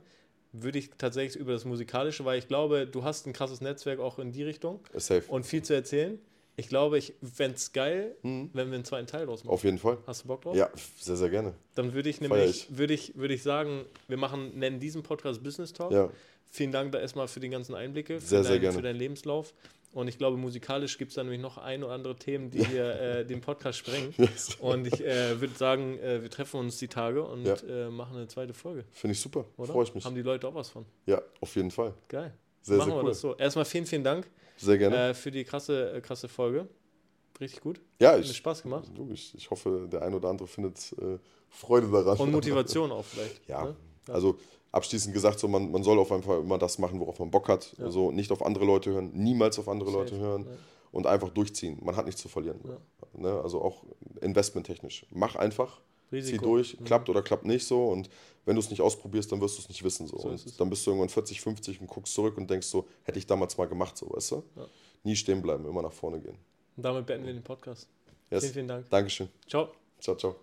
würde ich tatsächlich über das Musikalische, weil ich glaube, du hast ein krasses Netzwerk auch in die Richtung. Safe. Und viel zu erzählen. Ich glaube, ich fände es geil, mhm. wenn wir einen zweiten Teil draus machen. Auf jeden Fall. Hast du Bock drauf? Ja, sehr, sehr gerne. Dann würde ich nämlich, würde ich, würde ich sagen, wir machen, nennen diesen Podcast Business Talk. Ja. Vielen Dank da erstmal für die ganzen Einblicke, für, sehr, dein, sehr gerne. für deinen Lebenslauf. Und ich glaube, musikalisch gibt es da nämlich noch ein oder andere Themen, die hier äh, den Podcast sprengen. Yes. Und ich äh, würde sagen, äh, wir treffen uns die Tage und ja. Äh, machen eine zweite Folge. Finde ich super. Freue ich mich. Haben die Leute auch was von? Ja, auf jeden Fall. Geil. Sehr, machen sehr cool. wir das so. Erstmal vielen, vielen Dank. Sehr gerne. Äh, für die krasse, äh, krasse Folge richtig gut. Ja, Hat ich, Spaß gemacht. Ich, ich hoffe, der ein oder andere findet äh, Freude daran. Und Motivation auch vielleicht. Ja, ne? ja. also abschließend gesagt, so man, man soll auf jeden Fall immer das machen, worauf man Bock hat. Ja. Also nicht auf andere Leute hören, niemals auf andere Safe. Leute hören ja. und einfach durchziehen. Man hat nichts zu verlieren. Ne? Also auch investmenttechnisch. Mach einfach, Risiko. Zieh durch, mhm. klappt oder klappt nicht so. Und wenn du es nicht ausprobierst, dann wirst du es nicht wissen. So. so dann bist du irgendwann 40, 50 und guckst zurück und denkst so, hätte ich damals mal gemacht, so, weißt du? Ja. Nie stehen bleiben, immer nach vorne gehen. Und damit beenden wir den Podcast. Yes. Vielen, vielen Dank. Dankeschön. Ciao. Ciao, ciao.